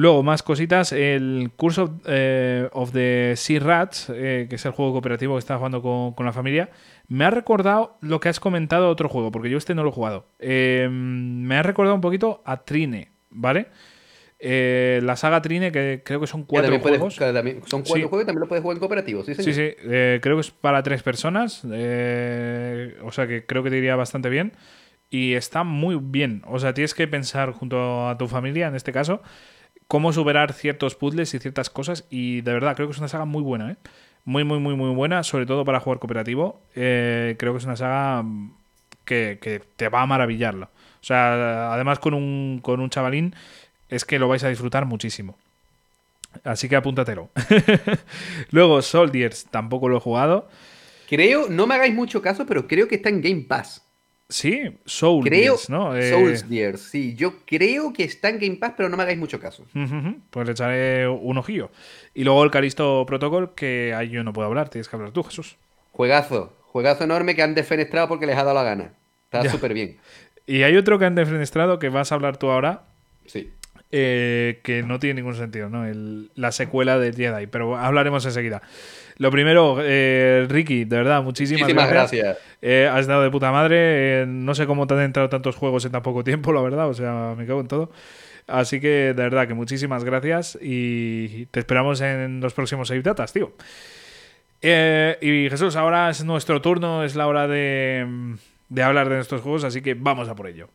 Luego, más cositas. El Curse of, eh, of the Sea Rats, eh, que es el juego cooperativo que estaba jugando con, con la familia, me ha recordado lo que has comentado de otro juego, porque yo este no lo he jugado. Eh, me ha recordado un poquito a Trine, ¿vale? Eh, la saga Trine, que creo que son cuatro puedes- juegos. también- son cuatro Sí. juegos y también lo puedes jugar en cooperativo, sí, Sí, señor. sí, creo que es para tres personas. o sea que creo que te iría bastante bien. Y está muy bien. O sea, tienes que pensar junto a tu familia, en este caso, cómo superar ciertos puzzles y ciertas cosas. Y de verdad, creo que es una saga muy buena, ¿eh? Muy, muy, muy, muy buena, sobre todo para jugar cooperativo. Eh, creo que es una saga que, que te va a maravillarlo. O sea, además con un, con un chavalín, es que lo vais a disfrutar muchísimo. Así que apúntatelo. (laughs) Luego, Soldiers, tampoco lo he jugado. Creo, no me hagáis mucho caso, pero creo que está en Game Pass. Sí, Soul Creo, Gears, ¿no? Eh, Soulsdiers, sí. Yo creo que está en Game Pass, pero no me hagáis mucho caso. Pues le echaré un ojillo. Y luego el Calisto Protocol, que ahí yo no puedo hablar, tienes que hablar tú, Jesús. Juegazo, juegazo enorme que han defenestrado porque les ha dado la gana. Está súper bien. Y hay otro que han defenestrado que vas a hablar tú ahora, Sí. eh, que no tiene ningún sentido, ¿no? El- la secuela de Jedi, pero hablaremos enseguida. Lo primero, eh, Ricky, de verdad, muchísimas, Muchísimas gracias. gracias. Eh, has dado de puta madre. eh, no sé cómo te han entrado tantos juegos en tan poco tiempo, la verdad. O sea, me cago en todo. Así que, de verdad, que muchísimas gracias. Y te esperamos en los próximos Save Datas, tío. Y Jesús, ahora es nuestro turno. Es la hora de, de hablar de nuestros juegos. Así que vamos a por ello.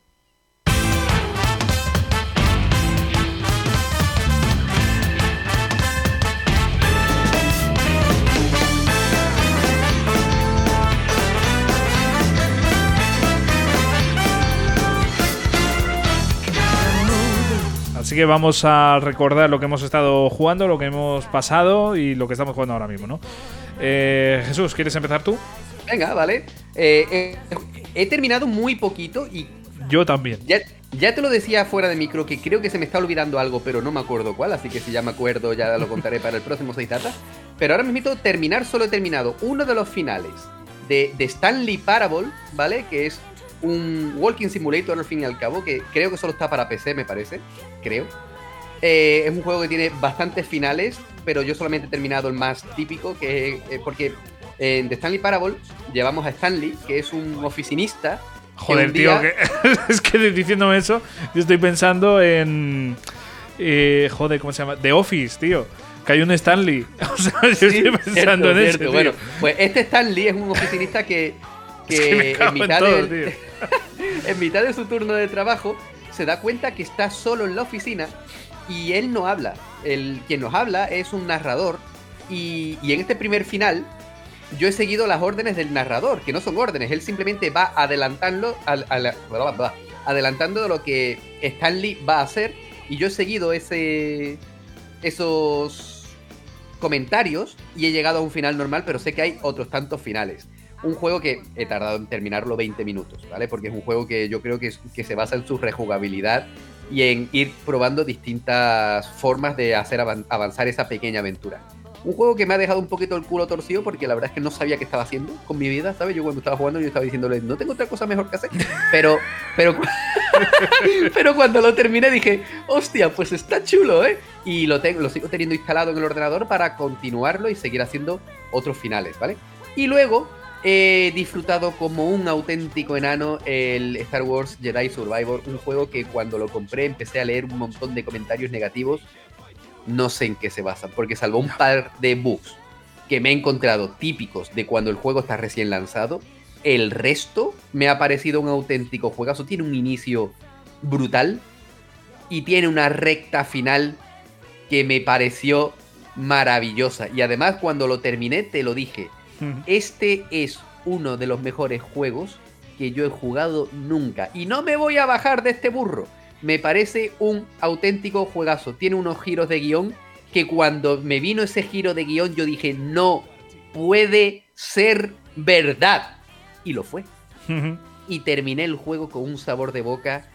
Así que vamos a recordar lo que hemos estado jugando, lo que hemos pasado y lo que estamos jugando ahora mismo, ¿no? Eh, Jesús, ¿quieres empezar tú? Venga, vale. Eh, eh, he terminado muy poquito y Yo también. ya, ya te lo decía fuera de micro que creo que se me está olvidando algo, pero no me acuerdo cuál, así que si ya me acuerdo ya lo contaré para el próximo 6 datas. Pero ahora mismo terminar solo he terminado uno de los finales de, de Stanley Parable, ¿vale? Que es un Walking Simulator al fin y al cabo, que creo que solo está para PC, me parece, creo. Eh, es un juego que tiene bastantes finales, pero yo solamente he terminado el más típico, que eh, porque en The Stanley Parable llevamos a Stanley, que es un oficinista. que Joder, un tío, día- que, (laughs) es que diciéndome eso, yo estoy pensando en. eh, joder, ¿cómo se llama? The Office, tío. Que hay un Stanley. (laughs) O sea, yo Sí, estoy pensando cierto, en eso. Bueno, pues este Stanley es un oficinista que, que Es en, mitad todo, del- tío. (laughs) en mitad de su turno de trabajo se da cuenta que está solo en la oficina y él no habla. El, quien nos habla es un narrador y, y en este primer final yo he seguido las órdenes del narrador, que no son órdenes, él simplemente va adelantando, al- al- adelantando lo que Stanley va a hacer y yo he seguido ese esos comentarios y he llegado a un final normal, pero sé que hay otros tantos finales. Un juego que he tardado en terminarlo 20 minutos, ¿vale? Porque es un juego que yo creo que, se basa en su rejugabilidad y en ir probando distintas formas de hacer avan- avanzar esa pequeña aventura. Un juego que me ha dejado un poquito el culo torcido porque la verdad es que no sabía qué estaba haciendo con mi vida, ¿sabes? Yo cuando estaba jugando yo estaba diciéndole, no tengo otra cosa mejor que hacer. Pero, pero, (laughs) pero cuando lo terminé dije, hostia, pues está chulo, ¿eh? Y lo, tengo, lo sigo teniendo instalado en el ordenador para continuarlo y seguir haciendo otros finales, ¿vale? Y luego he disfrutado como un auténtico enano el Star Wars Jedi Survivor, un juego que cuando lo compré empecé a leer un montón de comentarios negativos. No sé en qué se basan, porque salvo un par de bugs que me he encontrado típicos de cuando el juego está recién lanzado, el resto me ha parecido un auténtico juegazo. Tiene un inicio brutal y tiene una recta final que me pareció maravillosa. Y además cuando lo terminé te lo dije, este es uno de los mejores juegos que yo he jugado nunca. Y no me voy a bajar de este burro. Me parece un auténtico juegazo. Tiene unos giros de guion que cuando me vino ese giro de guion yo dije, no puede ser verdad. Y lo fue. y terminé el juego con un sabor de boca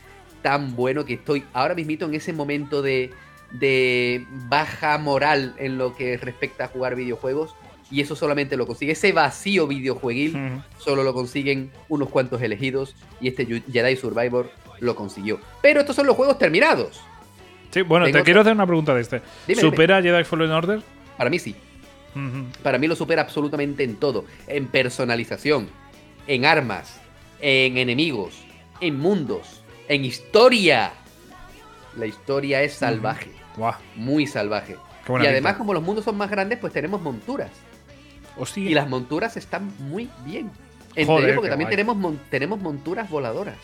tan bueno que estoy ahora mismito en ese momento de, de baja moral en lo que respecta a jugar videojuegos. Y eso solamente lo consigue. Ese vacío videojueguil solo lo consiguen unos cuantos elegidos. Y este Jedi Survivor lo consiguió. Pero estos son los juegos terminados. Sí, bueno, te quiero hacer una pregunta de este. ¿Supera Jedi Fallen Order? Para mí sí. Para mí lo supera absolutamente en todo. En personalización, en armas, en enemigos, en mundos, en historia. La historia es salvaje. Muy salvaje. Y además, como los mundos son más grandes, pues tenemos monturas. Y las monturas están muy bien. Entre porque también tenemos, tenemos monturas voladoras.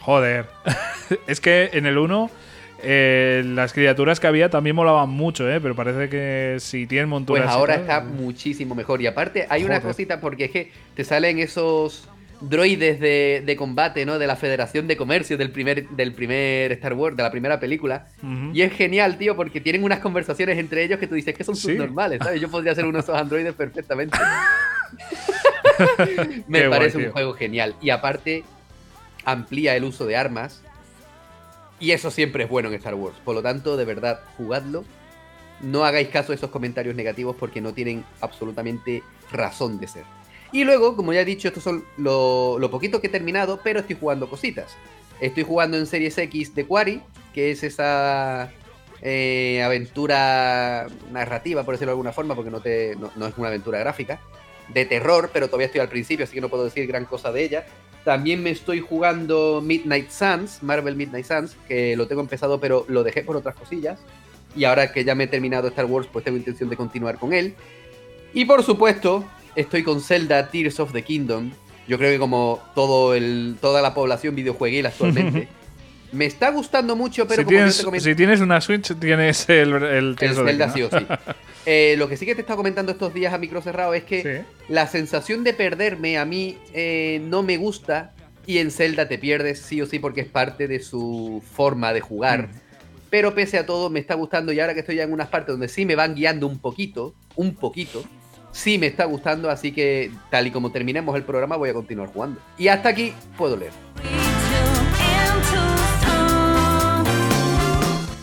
Joder. (laughs) es que en el 1 eh, las criaturas que había también molaban mucho, ¿eh? Pero parece que si tienen monturas. Pues ahora está muchísimo mejor. Y aparte, hay una cosita, porque es que te salen esos droides de, combate, ¿no? De la Federación de Comercio del primer, del primer Star Wars, de la primera película. Y es genial, tío, porque tienen unas conversaciones entre ellos que tú dices que son subnormales, ¿sabes? Yo podría ser uno de esos androides perfectamente. (laughs) Me parece un juego genial. Y aparte, amplía el uso de armas. Y eso siempre es bueno en Star Wars. Por lo tanto, de verdad, jugadlo. No hagáis caso de esos comentarios negativos porque no tienen absolutamente razón de ser. Y luego, como ya he dicho, estos son lo, poquito que he terminado, pero estoy jugando cositas. Estoy jugando en Series X de Quarry, que es esa eh, aventura narrativa, por decirlo de alguna forma, porque no, te, no, es una aventura gráfica, de terror, pero todavía estoy al principio, así que no puedo decir gran cosa de ella. También me estoy jugando Midnight Suns, Marvel Midnight Suns, que lo tengo empezado, pero lo dejé por otras cosillas. Y ahora que ya me he terminado Star Wars, pues tengo intención de continuar con él. Y por supuesto, estoy con Zelda Tears of the Kingdom. Yo creo que como todo el, toda la población videojueguil actualmente. (laughs) Me está gustando mucho, pero si como tienes, Si tienes una Switch, tienes el, el, Zelda sí o sí. (laughs) Eh, lo que sí que te he estado comentando estos días a micro cerrado es que la sensación de perderme a mí eh, no me gusta y en Zelda te pierdes sí o sí porque es parte de su forma de jugar. Mm. Pero pese a todo me está gustando y ahora que estoy ya en unas partes donde sí me van guiando un poquito, un poquito, sí me está gustando, así que tal y como terminemos el programa voy a continuar jugando. Y hasta aquí puedo leer.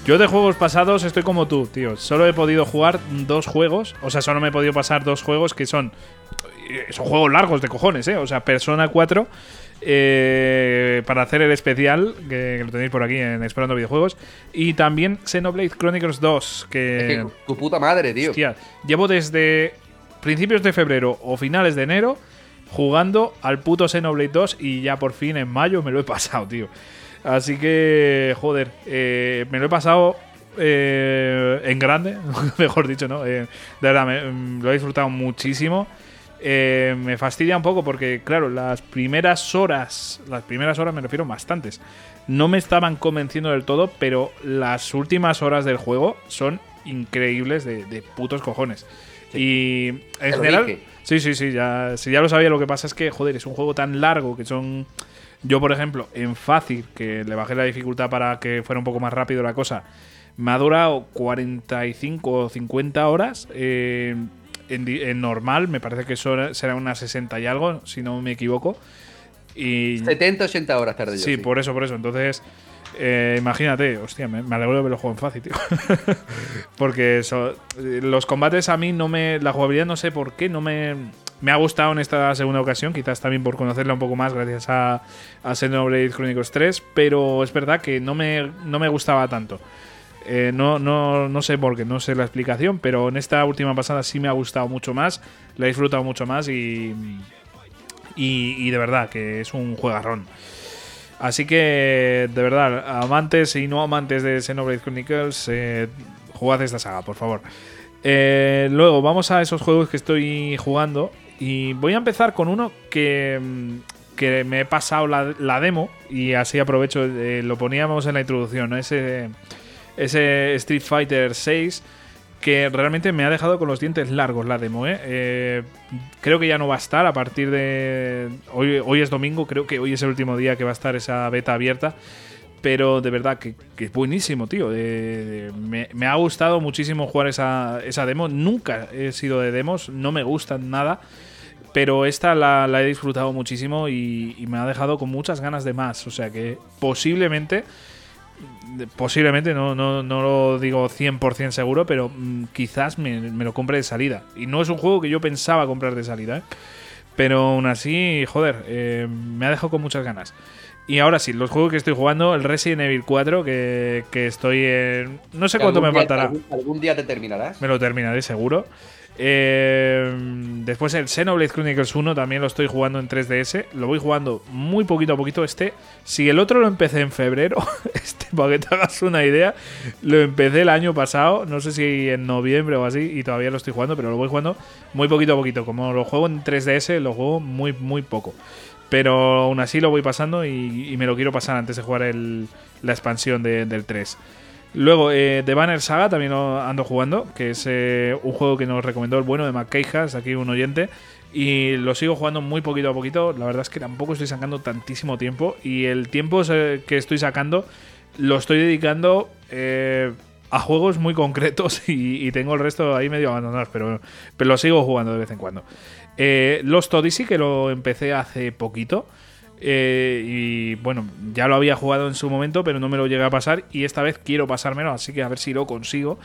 Yo de juegos pasados estoy como tú, tío. Solo he podido jugar dos juegos. O sea, solo me he podido pasar dos juegos que son. Eh, son juegos largos de cojones, ¿eh? O sea, Persona 4. Eh, para hacer el especial, que, lo tenéis por aquí en Esperando Videojuegos. Y también Xenoblade Chronicles 2. Que, tu puta madre, tío. Hostia, llevo desde principios de febrero o finales de enero jugando al puto Xenoblade 2 y ya por fin en mayo me lo he pasado, tío. Así que, joder, eh, me lo he pasado eh, en grande, (laughs) mejor dicho, ¿no? Eh, de verdad, mm, lo he disfrutado muchísimo. me fastidia un poco porque, claro, las primeras horas, las primeras horas me refiero bastantes, no me estaban convenciendo del todo, pero las últimas horas del juego son increíbles de, de putos cojones. Y en general. Sí, sí, sí, ya, si ya lo sabía. Lo que pasa es que, joder, es un juego tan largo que son. Yo, por ejemplo, en fácil, que le bajé la dificultad para que fuera un poco más rápido la cosa, me ha durado 45 o 50 horas. Eh, en, normal, me parece que eso será unas 60 y algo, si no me equivoco. Y, 70, 80 horas tarde yo. Sí, por eso, por eso. Entonces, eh, imagínate, hostia, me, alegro de ver los juegos en fácil, tío. (laughs) Porque los combates a mí no me. La jugabilidad no sé por qué, no me. Me ha gustado en esta segunda ocasión, quizás también por conocerla un poco más gracias a, a Xenoblade Chronicles 3, pero es verdad que no me, no me gustaba tanto. Eh, no, no, no sé por qué, no sé la explicación, pero en esta última pasada sí me ha gustado mucho más, la he disfrutado mucho más y, y de verdad que es un juegarrón. Así que, de verdad, amantes y no amantes de Xenoblade Chronicles, eh, jugad esta saga, por favor. Eh, luego, vamos a esos juegos que estoy jugando. Y voy a empezar con uno que, mm, que me he pasado la, demo y así aprovecho, eh, lo poníamos en la introducción, ese, ese Street Fighter 6 que realmente me ha dejado con los dientes largos la demo. ¿eh? ¿eh? creo que ya no va a estar a partir de... Hoy, hoy es domingo, creo que hoy es el último día que va a estar esa beta abierta. pero de verdad que, es buenísimo, tío. De- me, ha gustado muchísimo jugar esa, demo. Nunca he sido de demos, no me gustan nada. Pero esta la, la he disfrutado muchísimo y, y me ha dejado con muchas ganas de más. O sea que posiblemente, posiblemente, no, no, no lo digo 100% seguro, pero mm, quizás me, me lo compre de salida. Y no es un juego que yo pensaba comprar de salida, ¿eh? Pero aún así, joder, eh, me ha dejado con muchas ganas. Y ahora sí, los juegos que estoy jugando, el Resident Evil 4, que, que estoy en... No sé cuánto me día- faltará. Algún, algún día te terminarás. Me lo terminaré seguro. Eh, después el Xenoblade Chronicles 1 también lo estoy jugando en 3DS. Lo voy jugando muy poquito a poquito. Este, si el otro lo empecé en febrero, (laughs) este, para que te hagas una idea, lo empecé el año pasado. No sé si en noviembre o así, y todavía lo estoy jugando, pero lo voy jugando muy poquito a poquito. Como lo juego en 3DS, lo juego muy, muy poco. Pero aún así lo voy pasando y, me lo quiero pasar antes de jugar la expansión de- del 3. Luego, eh, The Banner Saga también lo ando jugando, que es eh, un juego que nos recomendó el bueno de McKeijas, aquí un oyente. Y lo sigo jugando muy poquito a poquito. La verdad es que tampoco estoy sacando tantísimo tiempo. Y el tiempo eh, que estoy sacando lo estoy dedicando eh, a juegos muy concretos. (laughs) Y, tengo el resto ahí medio abandonados. Pero, pero lo sigo jugando de vez en cuando. Eh, Lost Odyssey, que lo empecé hace poquito. Eh, y bueno, ya lo había jugado en su momento, pero no me lo llegué a pasar. Y esta vez quiero pasármelo, así que a ver si lo consigo.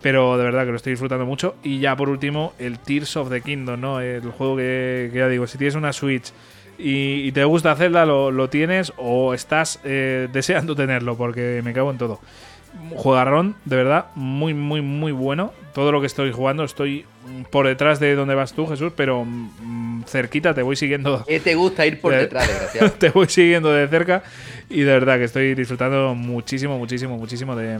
Pero de verdad que lo estoy disfrutando mucho. Y ya por último, el Tears of the Kingdom, ¿no? El juego que, ya digo, si tienes una Switch y, y te gusta Zelda, lo, lo tienes o estás eh, (laughs) deseando tenerlo, porque me cago en todo. Jugarrón, de verdad, muy, muy, muy bueno. Todo lo que estoy jugando, estoy por detrás de donde vas tú, Jesús, pero mm, cerquita te voy siguiendo ¿Qué te gusta ir por (laughs) detrás, desgraciado? (laughs) te voy siguiendo de cerca y de verdad que estoy disfrutando muchísimo, muchísimo, muchísimo de,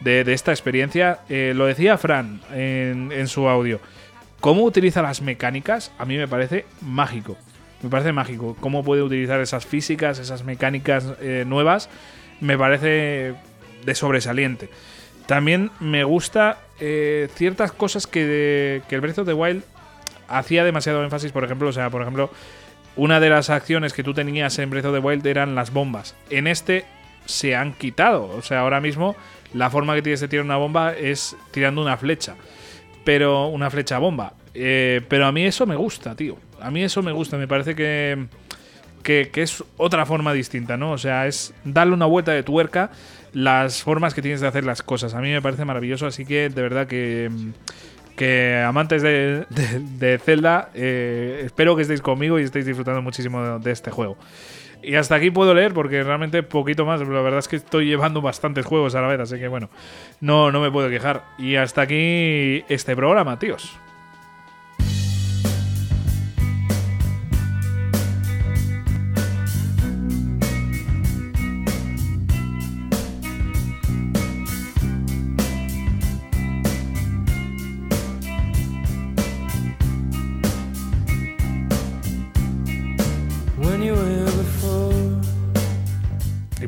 de- de esta experiencia. Eh, lo decía Fran en, en su audio. Cómo utiliza las mecánicas a mí me parece mágico. Me parece mágico. Cómo puede utilizar esas físicas, esas mecánicas eh, nuevas. Me parece de sobresaliente. También me gusta eh, ciertas cosas que, que el Breath of the Wild hacía demasiado énfasis, por ejemplo, o sea, por ejemplo, una de las acciones que tú tenías en Breath of the Wild eran las bombas. En este se han quitado. O sea, ahora mismo la forma que tienes de tirar una bomba es tirando una flecha. Pero una flecha bomba. Eh, pero a mí eso me gusta, tío. A mí eso me gusta. Me parece que, que, es otra forma distinta, ¿no? O sea, es darle una vuelta de tuerca las formas que tienes de hacer las cosas. A mí me parece maravilloso. Así que de verdad que que amantes de, de- Zelda, eh, espero que estéis conmigo y estéis disfrutando muchísimo de, de este juego. Y hasta aquí puedo leer porque realmente poquito más. La verdad es que estoy llevando bastantes juegos a la vez, así que bueno, no, no me puedo quejar. Y hasta aquí este programa, tíos.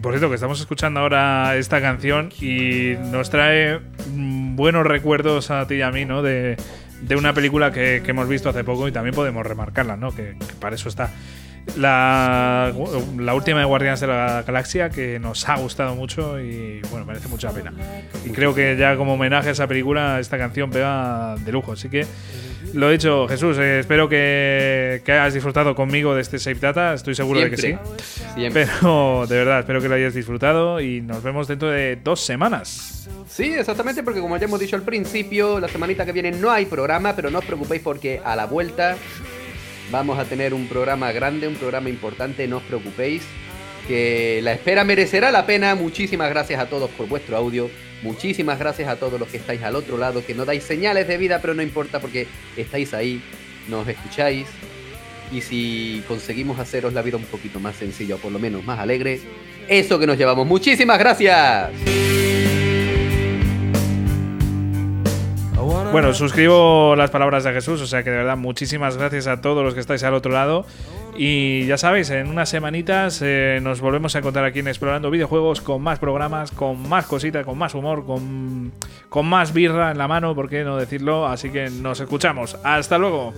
Por cierto, que estamos escuchando ahora esta canción y nos trae mm, buenos recuerdos a ti y a mí, ¿no? De, de una película que, que hemos visto hace poco y también podemos remarcarla, ¿no? Que, que para eso está. La, la última de Guardianes de la Galaxia que nos ha gustado mucho y bueno, merece mucha pena. Y creo que ya como homenaje a esa película, esta canción pega de lujo. Así que lo dicho, Jesús, eh, espero que, que hayas disfrutado conmigo de este Save Data. Estoy seguro de que sí. Siempre. Pero de verdad, espero que lo hayas disfrutado y nos vemos dentro de dos semanas. Sí, exactamente, porque como ya hemos dicho al principio, la semanita que viene no hay programa, pero no os preocupéis porque a la vuelta vamos a tener un programa grande, un programa importante, no os preocupéis, que la espera merecerá la pena. Muchísimas gracias a todos por vuestro audio, muchísimas gracias a todos los que estáis al otro lado, que no dais señales de vida, pero no importa porque estáis ahí, nos escucháis. Y si conseguimos haceros la vida un poquito más sencilla o por lo menos más alegre, eso que nos llevamos. Muchísimas gracias. Bueno, suscribo las palabras de Jesús, o sea que de verdad muchísimas gracias a todos los que estáis al otro lado. Y ya sabéis, en unas semanitas eh, nos volvemos a encontrar aquí en Explorando Videojuegos con más programas, con más cositas, con más humor, con, con más birra en la mano, ¿por qué no decirlo? Así que nos escuchamos. Hasta luego.